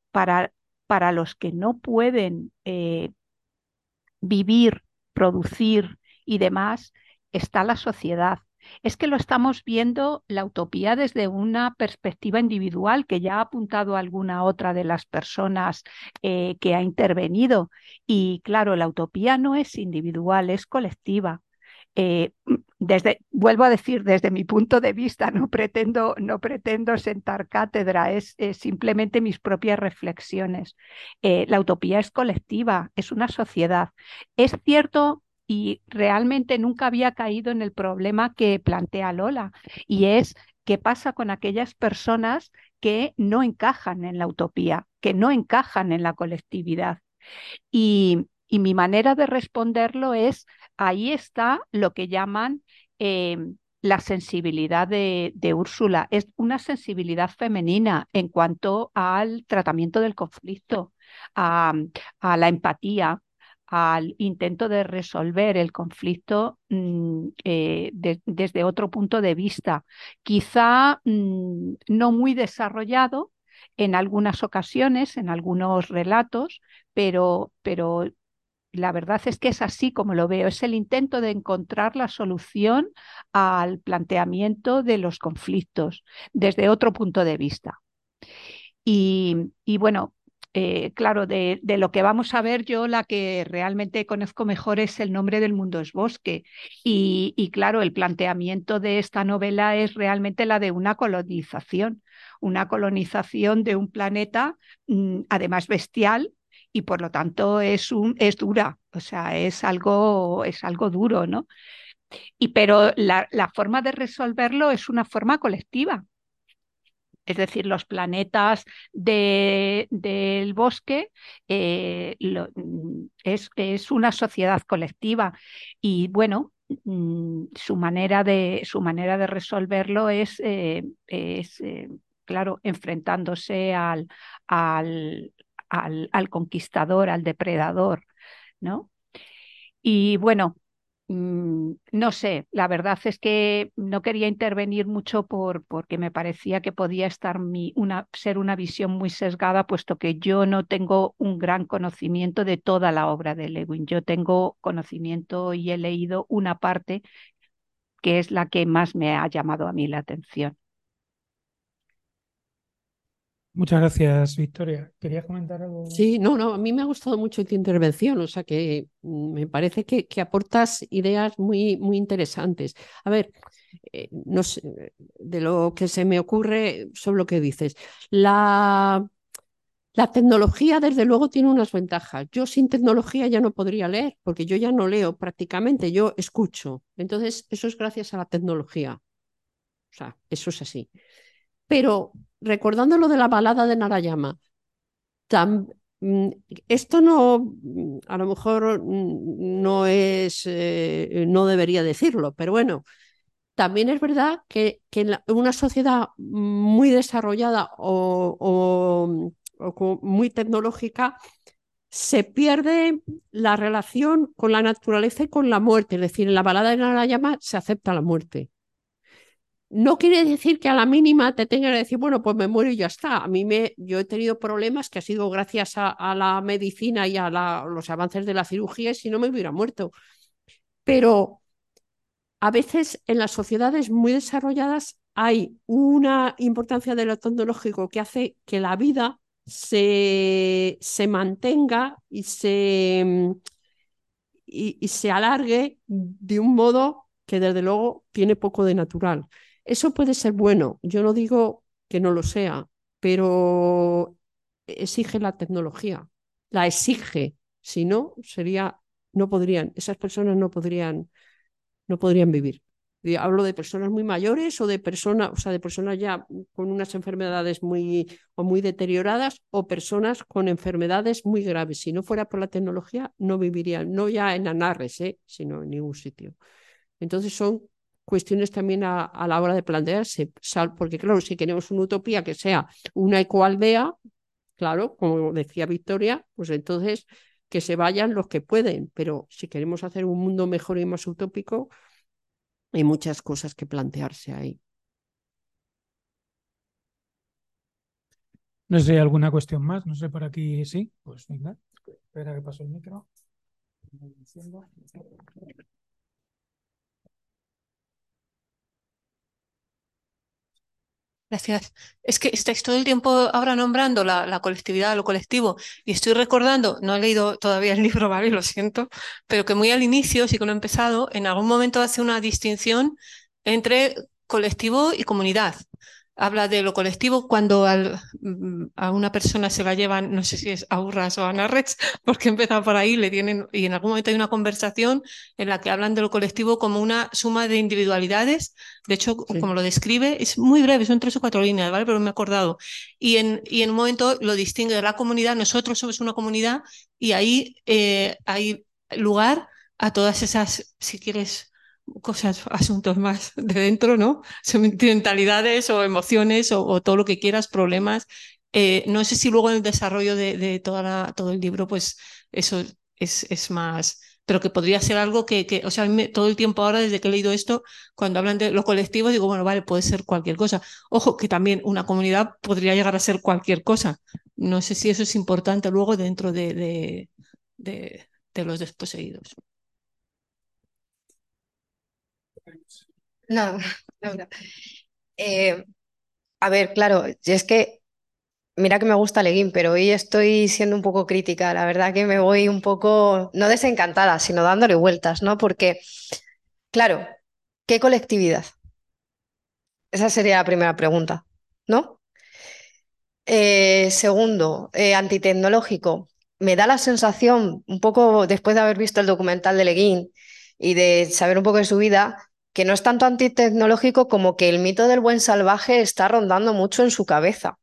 para, para los que no pueden vivir, producir y demás, está la sociedad. Es que lo estamos viendo la utopía desde una perspectiva individual que ya ha apuntado alguna otra de las personas eh, que ha intervenido. Y claro, la utopía no es individual, es colectiva. eh, desde, vuelvo a decir, desde mi punto de vista, no pretendo, no pretendo sentar cátedra, es, simplemente mis propias reflexiones. Eh, la utopía es colectiva, es una sociedad. Es cierto y realmente nunca había caído en el problema que plantea Lola, y es qué pasa con aquellas personas que no encajan en la utopía, que no encajan en la colectividad. Y, y mi manera de responderlo es, ahí está lo que llaman em, la sensibilidad de, Úrsula. Es una sensibilidad femenina en cuanto al tratamiento del conflicto, a, la empatía, al intento de resolver el conflicto mm, eh, desde otro punto de vista, quizá mm, no muy desarrollado en algunas ocasiones, en algunos relatos, pero, pero la verdad es que es así como lo veo, es el intento de encontrar la solución al planteamiento de los conflictos desde otro punto de vista. Y, bueno, eh, claro, de, lo que vamos a ver, yo la que realmente conozco mejor es el nombre del mundo es bosque. Y, claro, el planteamiento de esta novela es realmente la de una colonización, una colonización de un planeta, mm, además bestial, y por lo tanto es, un, es dura, o sea, es algo, es algo duro, ¿no? Y, pero la, forma de resolverlo es una forma colectiva. Es decir, los planetas del bosque eh, es, es, una sociedad colectiva. Y bueno, mm, su, manera de, su manera de resolverlo es, eh, es eh, claro, enfrentándose al, al, al, conquistador, al depredador, ¿no? Y bueno, mm, no sé, la verdad es que no quería intervenir mucho por, porque me parecía que podía estar mi, una, ser una visión muy sesgada, puesto que yo no tengo un gran conocimiento de toda la obra de Lewin. Yo tengo conocimiento y he leído una parte que es la que más me ha llamado a mí la atención. Muchas gracias, Victoria. ¿Querías comentar algo? Sí, no, no, a mí me ha gustado mucho tu intervención, o sea que mm, me parece que, aportas ideas muy, muy interesantes. A ver, eh, no sé, de lo que se me ocurre sobre lo que dices. La, la tecnología, desde luego, tiene unas ventajas. Yo sin tecnología ya no podría leer, porque yo ya no leo prácticamente, yo escucho. Entonces, eso es gracias a la tecnología. O sea, eso es así. Pero recordando lo de la balada de Narayama, mm, esto no, mm, a lo mejor mm, no es, eh, no debería decirlo, pero bueno, también es verdad que, en una sociedad muy desarrollada o, muy tecnológica, se pierde la relación con la naturaleza y con la muerte. Es decir, en la balada de Narayama se acepta la muerte. No quiere decir que a la mínima te tenga que decir, bueno, pues me muero y ya está. A mí me, yo he tenido problemas que ha sido gracias a, la medicina y a los avances de la cirugía si no me hubiera muerto. Pero a veces en las sociedades muy desarrolladas hay una importancia de lo tecnológico que hace que la vida se, se mantenga y se, y se alargue de un modo que desde luego tiene poco de natural. Eso puede ser bueno, yo no digo que no lo sea, pero exige la tecnología, la exige, si no, sería, no podrían, esas personas no podrían, no podrían vivir. hablo de personas muy mayores o de personas, o sea, de personas ya con unas enfermedades muy, o muy deterioradas o personas con enfermedades muy graves. Si no fuera por la tecnología, no vivirían, no ya en Anarres, ¿eh? sino en ningún sitio. Entonces son cuestiones también a, la hora de plantearse, porque claro, si queremos una utopía que sea una ecoaldea, claro, como decía Victoria, pues entonces que se vayan los que pueden, pero si queremos hacer un mundo mejor y más utópico, hay muchas cosas que plantearse ahí. No sé, ¿alguna cuestión más? No sé, por aquí sí. Pues venga, espera que paso el micro. Gracias. Es que estáis todo el tiempo ahora nombrando la, colectividad, lo colectivo, y estoy recordando, no he leído todavía el libro, ¿vale? Lo siento, pero que muy al inicio, sí que lo he empezado, en algún momento hace una distinción entre colectivo y comunidad habla de lo colectivo cuando mm, a una persona se la llevan, no sé si es a Urras o a Narrets, porque empieza por ahí, le tienen, y en algún momento hay una conversación en la que hablan de lo colectivo como una suma de individualidades. De hecho, como lo describe, es muy breve, son tres o cuatro líneas, ¿vale? Pero me he acordado. Y en, y en un momento lo distingue de la comunidad, nosotros somos una comunidad y ahí eh, hay lugar a todas esas, si quieres, cosas, asuntos más de dentro, ¿no? Sentimentalidades o emociones o, todo lo que quieras, problemas. Eh, no sé si luego en el desarrollo de, toda todo el libro, pues eso es, es, más, pero que podría ser algo que, que o sea, todo el tiempo ahora, desde que he leído esto, cuando hablan de lo colectivo, digo, bueno, vale, puede ser cualquier cosa. Ojo, que también una comunidad podría llegar a ser cualquier cosa. No sé si eso es importante luego dentro de, de, de, de los desposeídos. No, no, eh, a ver, claro, es que mira que me gusta Leguín, pero hoy estoy siendo un poco crítica. La verdad que me voy un poco, no desencantada, sino dándole vueltas, ¿no? Porque, claro, ¿qué colectividad? Esa sería la primera pregunta, ¿no? Eh, segundo, eh, antitecnológico. Me da la sensación, un poco después de haber visto el documental de Leguín y de saber un poco de su vida, que no es tanto antitecnológico como que el mito del buen salvaje está rondando mucho en su cabeza.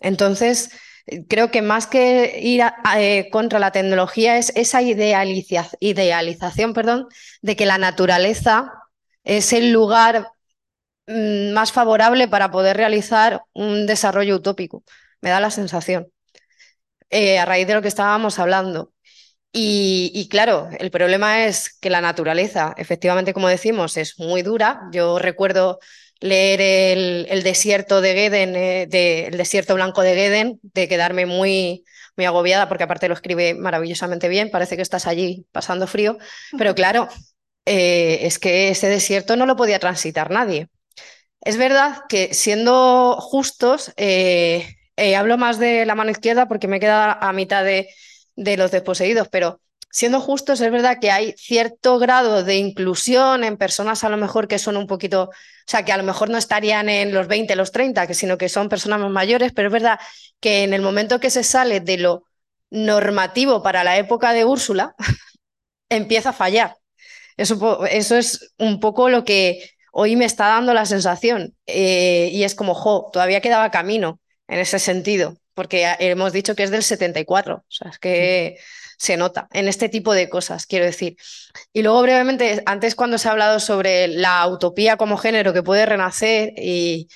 Entonces, creo que más que ir eh, contra la tecnología es esa idealización perdón, de que la naturaleza es el lugar mm, más favorable para poder realizar un desarrollo utópico. Me da la sensación. Eh, a raíz de lo que estábamos hablando. Y, claro, el problema es que la naturaleza, efectivamente, como decimos, es muy dura. Yo recuerdo leer el, desierto de Geden, eh, el desierto blanco de Geden, de quedarme muy, muy agobiada, porque aparte lo escribe maravillosamente bien, parece que estás allí pasando frío, pero claro, eh, es que ese desierto no lo podía transitar nadie. Es verdad que siendo justos, eh, hablo más de la mano izquierda porque me queda a mitad de de los desposeídos, pero siendo justos, es verdad que hay cierto grado de inclusión en personas a lo mejor que son un poquito, o sea, que a lo mejor no estarían en los 20, los 30, que sino que son personas más mayores, pero es verdad que en el momento que se sale de lo normativo para la época de Úrsula, empieza a fallar. Eso, eso es un poco lo que hoy me está dando la sensación. Eh, y es como, jo, todavía quedaba camino en ese sentido porque hemos dicho que es del 74, o sea, es que se nota en este tipo de cosas, quiero decir. Y luego brevemente, antes cuando se ha hablado sobre la utopía como género que puede renacer y,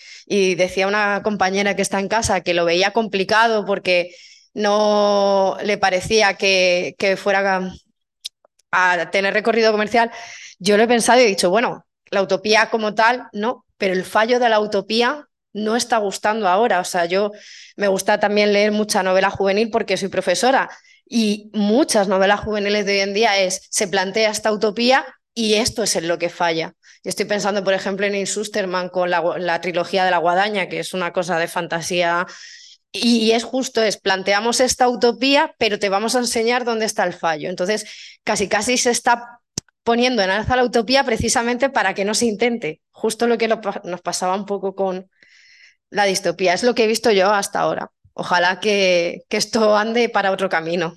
decía una compañera que está en casa que lo veía complicado porque no le parecía que, que fuera a tener recorrido comercial, yo lo he pensado y he dicho, bueno, la utopía como tal, no, pero el fallo de la utopía no está gustando ahora. O sea, yo me gusta también leer mucha novela juvenil porque soy profesora y muchas novelas juveniles de hoy en día es, se plantea esta utopía y esto es en lo que falla. Estoy pensando, por ejemplo, en Il Susterman con la, trilogía de la guadaña, que es una cosa de fantasía. Y, es justo, es planteamos esta utopía, pero te vamos a enseñar dónde está el fallo. Entonces, casi casi se está poniendo en alza la utopía precisamente para que no se intente. Justo lo que nos pasaba un poco con, la distopía. Es lo que he visto yo hasta ahora. Ojalá que, que esto ande para otro camino.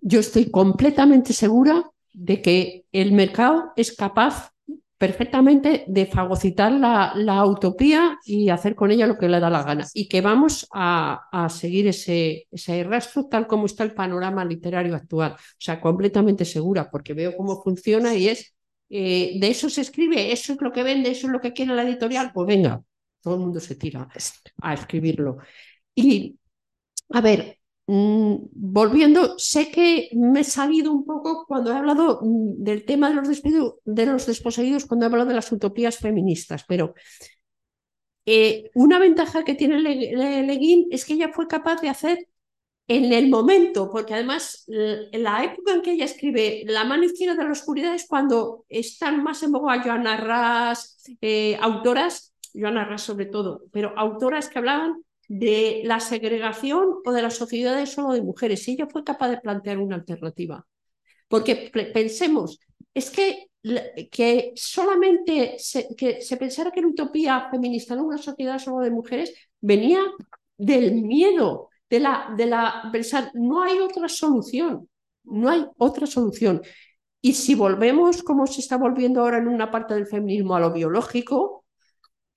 Yo estoy completamente segura de que el mercado es capaz perfectamente de fagocitar la, la, utopía y hacer con ella lo que le da la gana. Y que vamos a, a, seguir ese, ese rastro tal como está el panorama literario actual. O sea, completamente segura, porque veo cómo funciona y es, eh, de eso se escribe, eso es lo que vende, eso es lo que quiere la editorial, pues venga, todo el mundo se tira a escribirlo. Y, a ver, mm, volviendo, sé que me he salido un poco cuando he hablado mm, del tema de los, de los desposeídos, cuando he hablado de las utopías feministas, pero eh, una ventaja que tiene Leguín es que ella fue capaz de hacer en el momento, porque además la época en que ella escribe La mano izquierda de la oscuridad es cuando están más en boga Joana Ras, eh, autoras Joana Ras sobre todo, pero autoras que hablaban de la segregación o de las sociedades solo de mujeres. Y ella fue capaz de plantear una alternativa. Porque pensemos, es que, que solamente se, que se pensara que la utopía feminista en una sociedad solo de mujeres venía del miedo, de la, de la pensar, no hay otra solución, no hay otra solución. Y si volvemos, como se está volviendo ahora en una parte del feminismo, a lo biológico,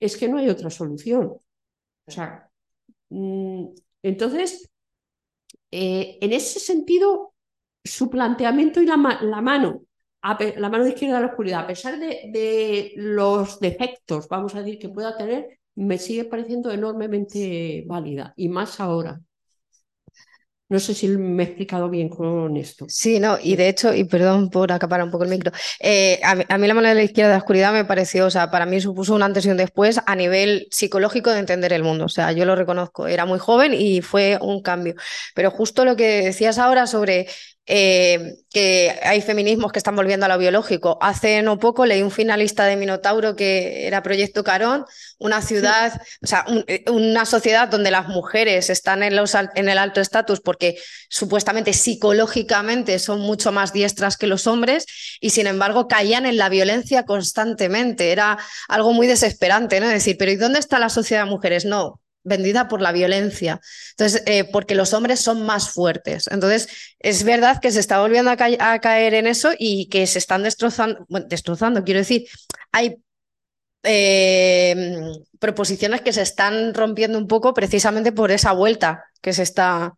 es que no hay otra solución. O sea, mm, entonces, eh, en ese sentido, su planteamiento y la, la mano, la mano izquierda de la oscuridad, a pesar de, de, los defectos, vamos a decir, que pueda tener, me sigue pareciendo enormemente válida, y más ahora. No sé si me he explicado bien con esto. Sí, no, y de hecho, y perdón por acaparar un poco el micro, eh, a, mí, la mano de la izquierda de la oscuridad me pareció, o sea, para mí supuso un antes y un después a nivel psicológico de entender el mundo. O sea, yo lo reconozco, era muy joven y fue un cambio. Pero justo lo que decías ahora sobre eh, que hay feminismos que están volviendo a lo biológico. Hace no poco leí un finalista de Minotauro que era Proyecto Carón, una ciudad, o sea, eh, una sociedad donde las mujeres están en, los, en el alto estatus porque supuestamente psicológicamente son mucho más diestras que los hombres y sin embargo caían en la violencia constantemente. Era algo muy desesperante, ¿no? Es decir, pero ¿y dónde está la sociedad de mujeres? No, vendida por la violencia. Entonces, eh, porque los hombres son más fuertes. Entonces, es verdad que se está volviendo a, caer en eso y que se están destrozando, bueno, destrozando, quiero decir, hay eh, proposiciones que se están rompiendo un poco precisamente por esa vuelta que se está,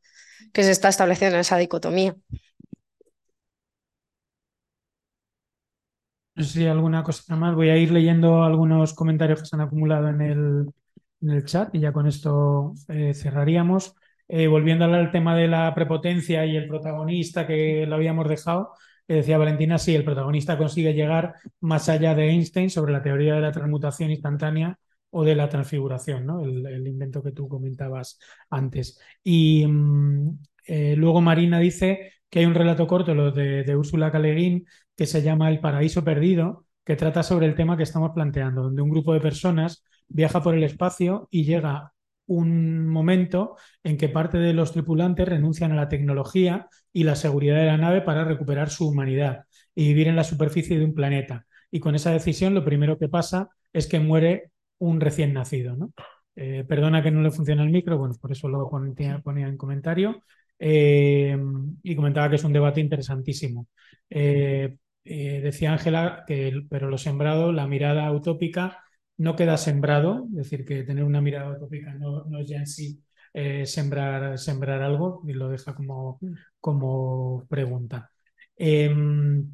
que se está estableciendo en esa dicotomía. No sé si alguna cosa más. Voy a ir leyendo algunos comentarios que se han acumulado en el, en el chat y ya con esto eh, cerraríamos. Eh, volviendo al tema de la prepotencia y el protagonista que lo habíamos dejado, decía Valentina, sí, el protagonista consigue llegar más allá de Einstein sobre la teoría de la transmutación instantánea o de la transfiguración, ¿no? el, invento que tú comentabas antes. Y mm, eh, luego Marina dice que hay un relato corto, lo de, de Úrsula Caleguín, que se llama El paraíso perdido, que trata sobre el tema que estamos planteando, donde un grupo de personas viaja por el espacio y llega un momento en que parte de los tripulantes renuncian a la tecnología y la seguridad de la nave para recuperar su humanidad y vivir en la superficie de un planeta. Y con esa decisión lo primero que pasa es que muere un recién nacido. ¿no? Eh, perdona que no le funciona el micro, bueno, por eso lo ponía, en comentario. Eh, y comentaba que es un debate interesantísimo. Eh, decía Ángela que, pero lo sembrado, la mirada utópica no queda sembrado, es decir, que tener una mirada utópica no, es ya en sí eh, sembrar, sembrar algo, y lo deja como, como pregunta. Em,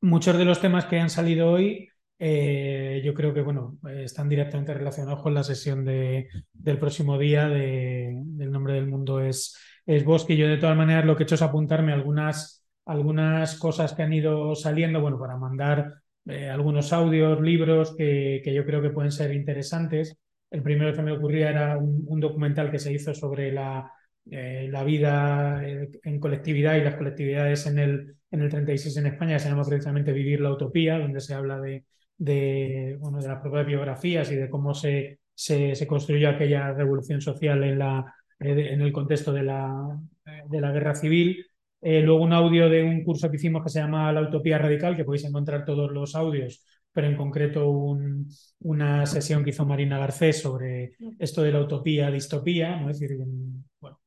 muchos de los temas que han salido hoy, eh, yo creo que bueno, están directamente relacionados con la sesión de, del próximo día de, del nombre del mundo es, es Bosque. Yo de todas maneras lo que he hecho es apuntarme algunas, algunas cosas que han ido saliendo, bueno, para mandar eh, algunos audios, libros que, que, yo creo que pueden ser interesantes. El primero que me ocurría era un, documental que se hizo sobre la, eh, la vida eh, en colectividad y las colectividades en el, en el 36 en España, se llama precisamente Vivir la Utopía, donde se habla de, de, bueno, de las propias biografías y de cómo se, se, se construyó aquella revolución social en, la, en el contexto de la, de la guerra civil. Eh, luego un audio de un curso que hicimos que se llama La Utopía Radical, que podéis encontrar todos los audios, pero en concreto una sesión que hizo Marina Garcés sobre esto de la utopía, distopía, ¿no? es decir, bueno,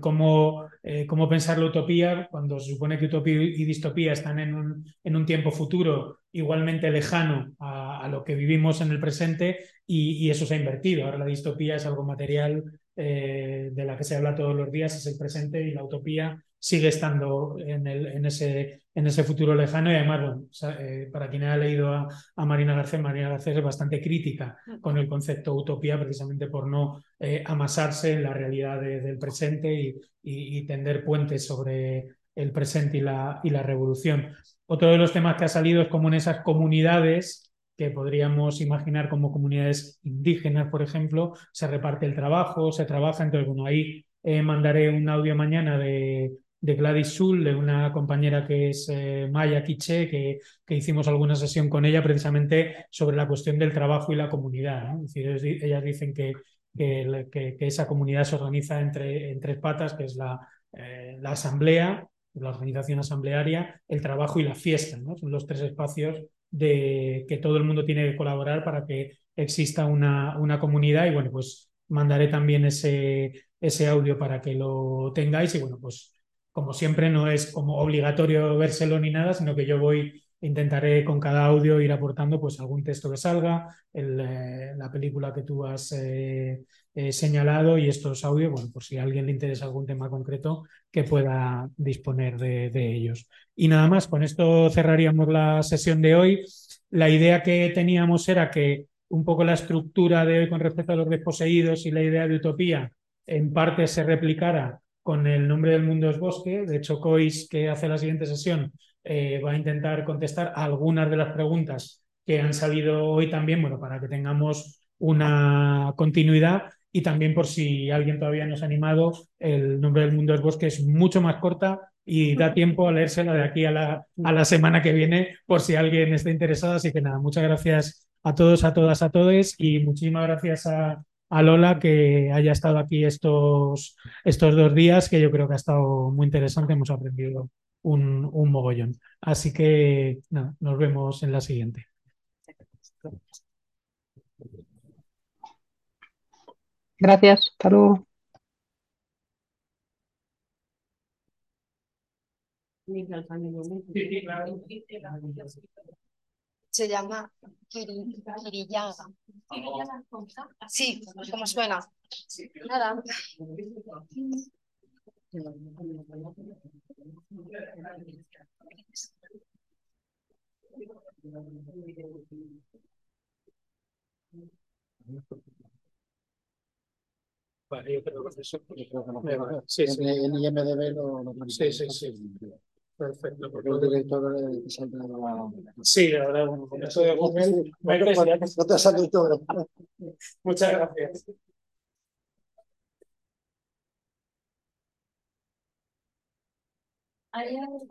cómo, eh, cómo, pensar la utopía cuando se supone que utopía y distopía están en un, en un tiempo futuro igualmente lejano a, lo que vivimos en el presente y, eso se ha invertido. Ahora la distopía es algo material eh, de la que se habla todos los días, es el presente y la utopía sigue estando en, el, en, ese, en ese futuro lejano y además, bueno, eh, para quien haya leído a, Marina Garcés, Marina Garcés es bastante crítica con el concepto utopía precisamente por no eh, amasarse en la realidad del presente y, y, tender puentes sobre el presente y la, y la revolución. Otro de los temas que ha salido es como en esas comunidades que podríamos imaginar como comunidades indígenas, por ejemplo, se reparte el trabajo, se trabaja, entonces bueno, ahí eh, mandaré un audio mañana de, Gladys Sul, de una compañera que es eh, Maya Quiche, que, que, hicimos alguna sesión con ella precisamente sobre la cuestión del trabajo y la comunidad. Es decir, ellas dicen que, que, esa comunidad se organiza entre, en tres patas, que es la, eh, la asamblea, la organización asamblearia, el trabajo y la fiesta. Son los tres espacios de que todo el mundo tiene que colaborar para que exista una, una comunidad. Y bueno, pues mandaré también ese, ese audio para que lo tengáis. Y bueno, pues como siempre no es como obligatorio vérselo ni nada, sino que yo voy, intentaré con cada audio ir aportando pues algún texto que salga, el, eh, la película que tú has eh, eh, señalado y estos audios, bueno, por si a alguien le interesa algún tema concreto, que pueda disponer de, ellos. Y nada más, con esto cerraríamos la sesión de hoy. La idea que teníamos era que un poco la estructura de hoy con respecto a los desposeídos y la idea de utopía en parte se replicara con el nombre del mundo es bosque. De hecho, Cois, que hace la siguiente sesión, eh, va a intentar contestar algunas de las preguntas que han salido hoy también, bueno, para que tengamos una continuidad y también por si alguien todavía no se ha animado, el nombre del mundo es bosque es mucho más corta y da tiempo a leérsela de aquí a la, a la semana que viene por si alguien está interesado. Así que nada, muchas gracias a todos, a todas, a todos y muchísimas gracias a, a Lola que haya estado aquí estos, estos dos días, que yo creo que ha estado muy interesante, hemos aprendido un, un mogollón. Así que nada, nos vemos en la siguiente. Gracias, hasta luego. Se llama Kiri, Kiriyaga. Sí, como suena. Nada. Vale, yo creo que eso. Sí, sí. En IMDB lo, lo Sí, sí, sí. Perfecto. Porque el director salta la... Sí, la verdad, bueno, con eso de Google, me No te- no te ha salido. Muchas gracias.